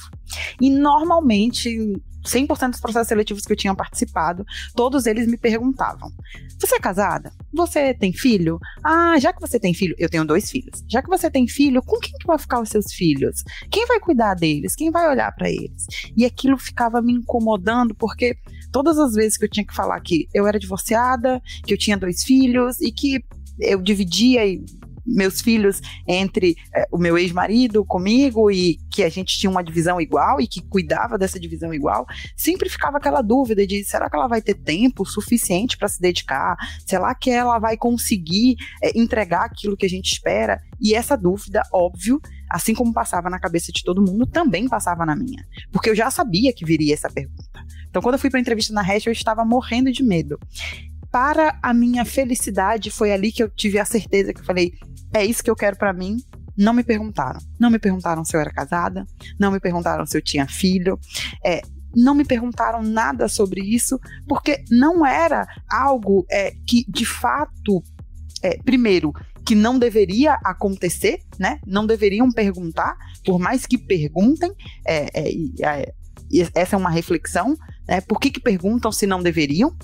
E normalmente, 100% dos processos seletivos que eu tinha participado, todos eles me perguntavam: Você é casada? Você tem filho? Ah, já que você tem filho, eu tenho dois filhos. Já que você tem filho, com quem que vai ficar os seus filhos? Quem vai cuidar deles? Quem vai olhar para eles? E aquilo ficava me incomodando porque todas as vezes que eu tinha que falar que eu era divorciada, que eu tinha dois filhos e que eu dividia meus filhos entre é, o meu ex-marido comigo e que a gente tinha uma divisão igual e que cuidava dessa divisão igual, sempre ficava aquela dúvida de será que ela vai ter tempo suficiente para se dedicar? Será que ela vai conseguir é, entregar aquilo que a gente espera? E essa dúvida, óbvio, assim como passava na cabeça de todo mundo, também passava na minha, porque eu já sabia que viria essa pergunta. Então, quando eu fui para a entrevista na Hash, eu estava morrendo de medo para a minha felicidade, foi ali que eu tive a certeza que eu falei: é isso que eu quero para mim. Não me perguntaram. Não me perguntaram se eu era casada, não me perguntaram se eu tinha filho, é, não me perguntaram nada sobre isso, porque não era algo é, que de fato, é, primeiro, que não deveria acontecer, né? Não deveriam perguntar, por mais que perguntem, é, é, é essa é uma reflexão, né? Por que, que perguntam se não deveriam?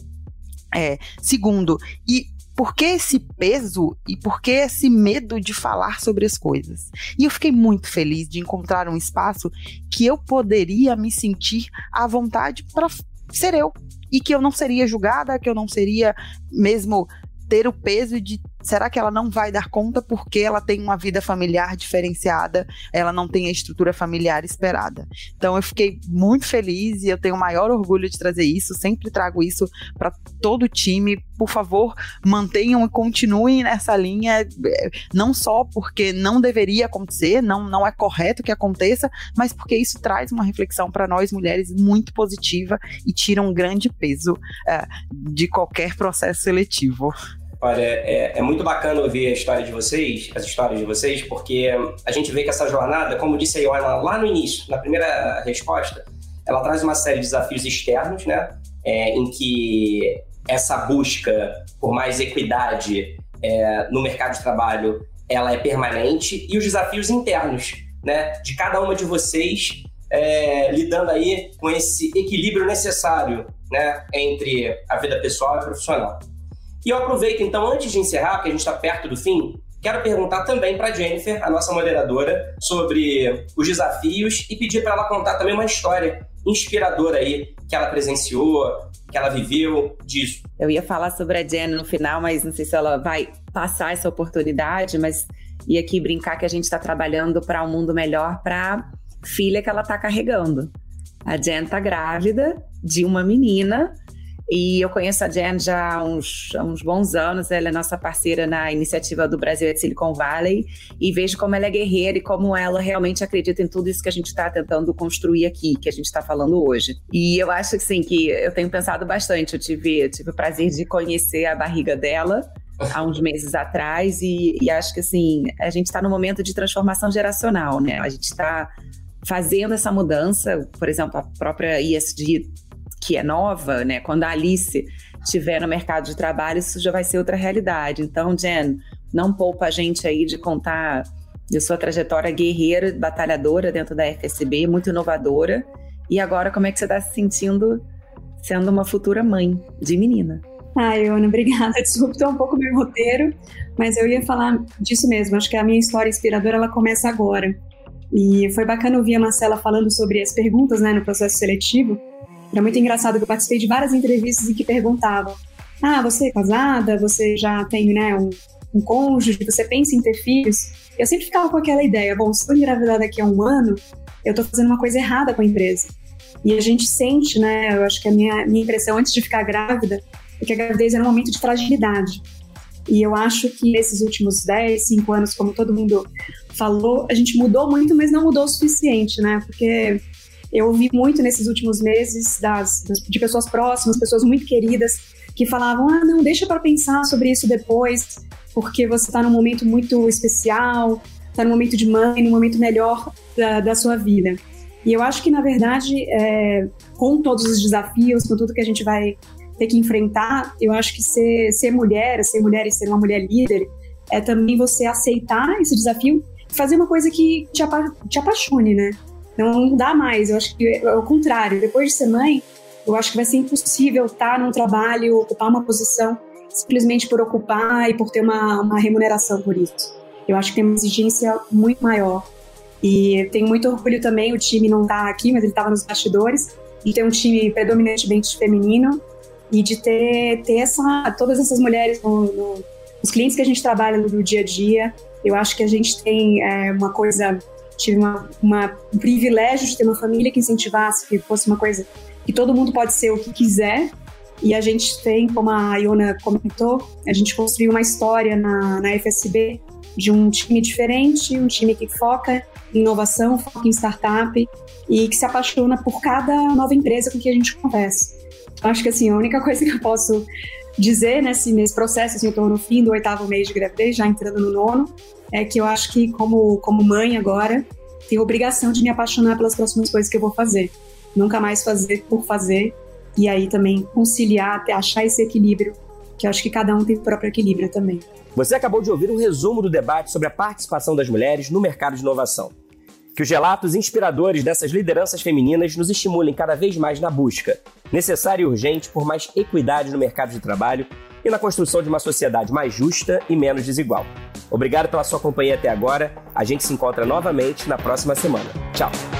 É, segundo, e por que esse peso e por que esse medo de falar sobre as coisas? E eu fiquei muito feliz de encontrar um espaço que eu poderia me sentir à vontade para ser eu. E que eu não seria julgada, que eu não seria mesmo ter o peso de será que ela não vai dar conta porque ela tem uma vida familiar diferenciada, ela não tem a estrutura familiar esperada. Então eu fiquei muito feliz e eu tenho o maior orgulho de trazer isso, sempre trago isso para todo o time. Por favor, mantenham e continuem nessa linha, não só porque não deveria acontecer, não, não é correto que aconteça, mas porque isso traz uma reflexão para nós mulheres muito positiva e tira um grande peso uh, de qualquer processo seletivo. Olha, é, é, muito bacana ouvir a história de vocês, as histórias de vocês, porque a gente vê que essa jornada, como disse a Ioana lá no início, na primeira resposta, ela traz uma série de desafios externos, né? É, em que essa busca por mais equidade é, no mercado de trabalho, ela é permanente, e os desafios internos, né? De cada uma de vocês é, lidando aí com esse equilíbrio necessário, né? Entre a vida pessoal e profissional. E eu aproveito, então, antes de encerrar, porque a gente está perto do fim, quero perguntar também para Jennifer, a nossa moderadora, sobre os desafios e pedir para ela contar também uma história inspiradora aí que ela presenciou, que ela viveu disso. Eu ia falar sobre a Jen no final, mas não sei se ela vai passar essa oportunidade, mas ia aqui brincar que a gente está trabalhando para um mundo melhor para filha que ela está carregando. A Jen está grávida de uma menina e eu conheço a Jen já há uns, há uns bons anos, ela é nossa parceira na iniciativa do Brasil at Silicon Valley, e vejo como ela é guerreira e como ela realmente acredita em tudo isso que a gente está tentando construir aqui, que a gente está falando hoje. E eu acho que sim, que eu tenho pensado bastante, eu tive, eu tive o prazer de conhecer a barriga dela, há uns meses atrás. E, e, acho que assim a gente está no momento de transformação geracional, né? A gente está fazendo essa mudança, por exemplo, a própria ESG que é nova, né? Quando a Alice estiver no mercado de trabalho, isso já vai ser outra realidade. Então, Jen, não poupa a gente aí de contar de sua trajetória guerreira, batalhadora dentro da FSB, muito inovadora. E agora, como é que você está se sentindo sendo uma futura mãe de menina? Ai, Ana, obrigada. Desculpa um pouco meu roteiro, mas eu ia falar disso mesmo. Acho que a minha história inspiradora ela começa agora. E foi bacana ouvir a Marcela falando sobre as perguntas né, no processo seletivo. Era muito engraçado que eu participei de várias entrevistas em que perguntavam: Ah, você é casada? Você já tem né, um, um cônjuge? Você pensa em ter filhos? Eu sempre ficava com aquela ideia: bom, se eu engravidar daqui a um ano, eu estou fazendo uma coisa errada com a empresa. E a gente sente, né? Eu acho que a minha, minha impressão antes de ficar grávida é que a gravidez era um momento de fragilidade. E eu acho que nesses últimos 10, 5 anos, como todo mundo falou, a gente mudou muito, mas não mudou o suficiente, né? Porque eu ouvi muito nesses últimos meses das, das, de pessoas próximas, pessoas muito queridas, que falavam: ah, não, deixa para pensar sobre isso depois, porque você está num momento muito especial, está num momento de mãe, num momento melhor da, da sua vida. E eu acho que, na verdade, é, com todos os desafios, com tudo que a gente vai ter que enfrentar, eu acho que ser, ser mulher, ser mulher e ser uma mulher líder, é também você aceitar esse desafio fazer uma coisa que te, apa te apaixone, né? Não dá mais. Eu acho que é o contrário. Depois de ser mãe, eu acho que vai ser impossível estar num trabalho, ocupar uma posição simplesmente por ocupar e por ter uma, uma remuneração por isso. Eu acho que tem uma exigência muito maior. E tenho muito orgulho também, o time não está aqui, mas ele estava nos bastidores, de ter um time predominantemente feminino e de ter, ter essa, todas essas mulheres no, no, os clientes que a gente trabalha no dia a dia. Eu acho que a gente tem é, uma coisa, tive uma, uma, um privilégio de ter uma família que incentivasse, que fosse uma coisa que todo mundo pode ser o que quiser. E a gente tem, como a Iona comentou, a gente construiu uma história na, na FSB de um time diferente, um time que foca em inovação, foca em startup e que se apaixona por cada nova empresa com que a gente conversa. Acho que assim, a única coisa que eu posso dizer nesse, nesse processo, assim, eu estou no fim do oitavo mês de gravidez, já entrando no nono, é que eu acho que como, como mãe agora, tenho obrigação de me apaixonar pelas próximas coisas que eu vou fazer. Nunca mais fazer por fazer, e aí também conciliar, achar esse equilíbrio, que eu acho que cada um tem o próprio equilíbrio também. Você acabou de ouvir um resumo do debate sobre a participação das mulheres no mercado de inovação. Que os relatos inspiradores dessas lideranças femininas nos estimulem cada vez mais na busca, necessária e urgente, por mais equidade no mercado de trabalho e na construção de uma sociedade mais justa e menos desigual. Obrigado pela sua companhia até agora. A gente se encontra novamente na próxima semana. Tchau!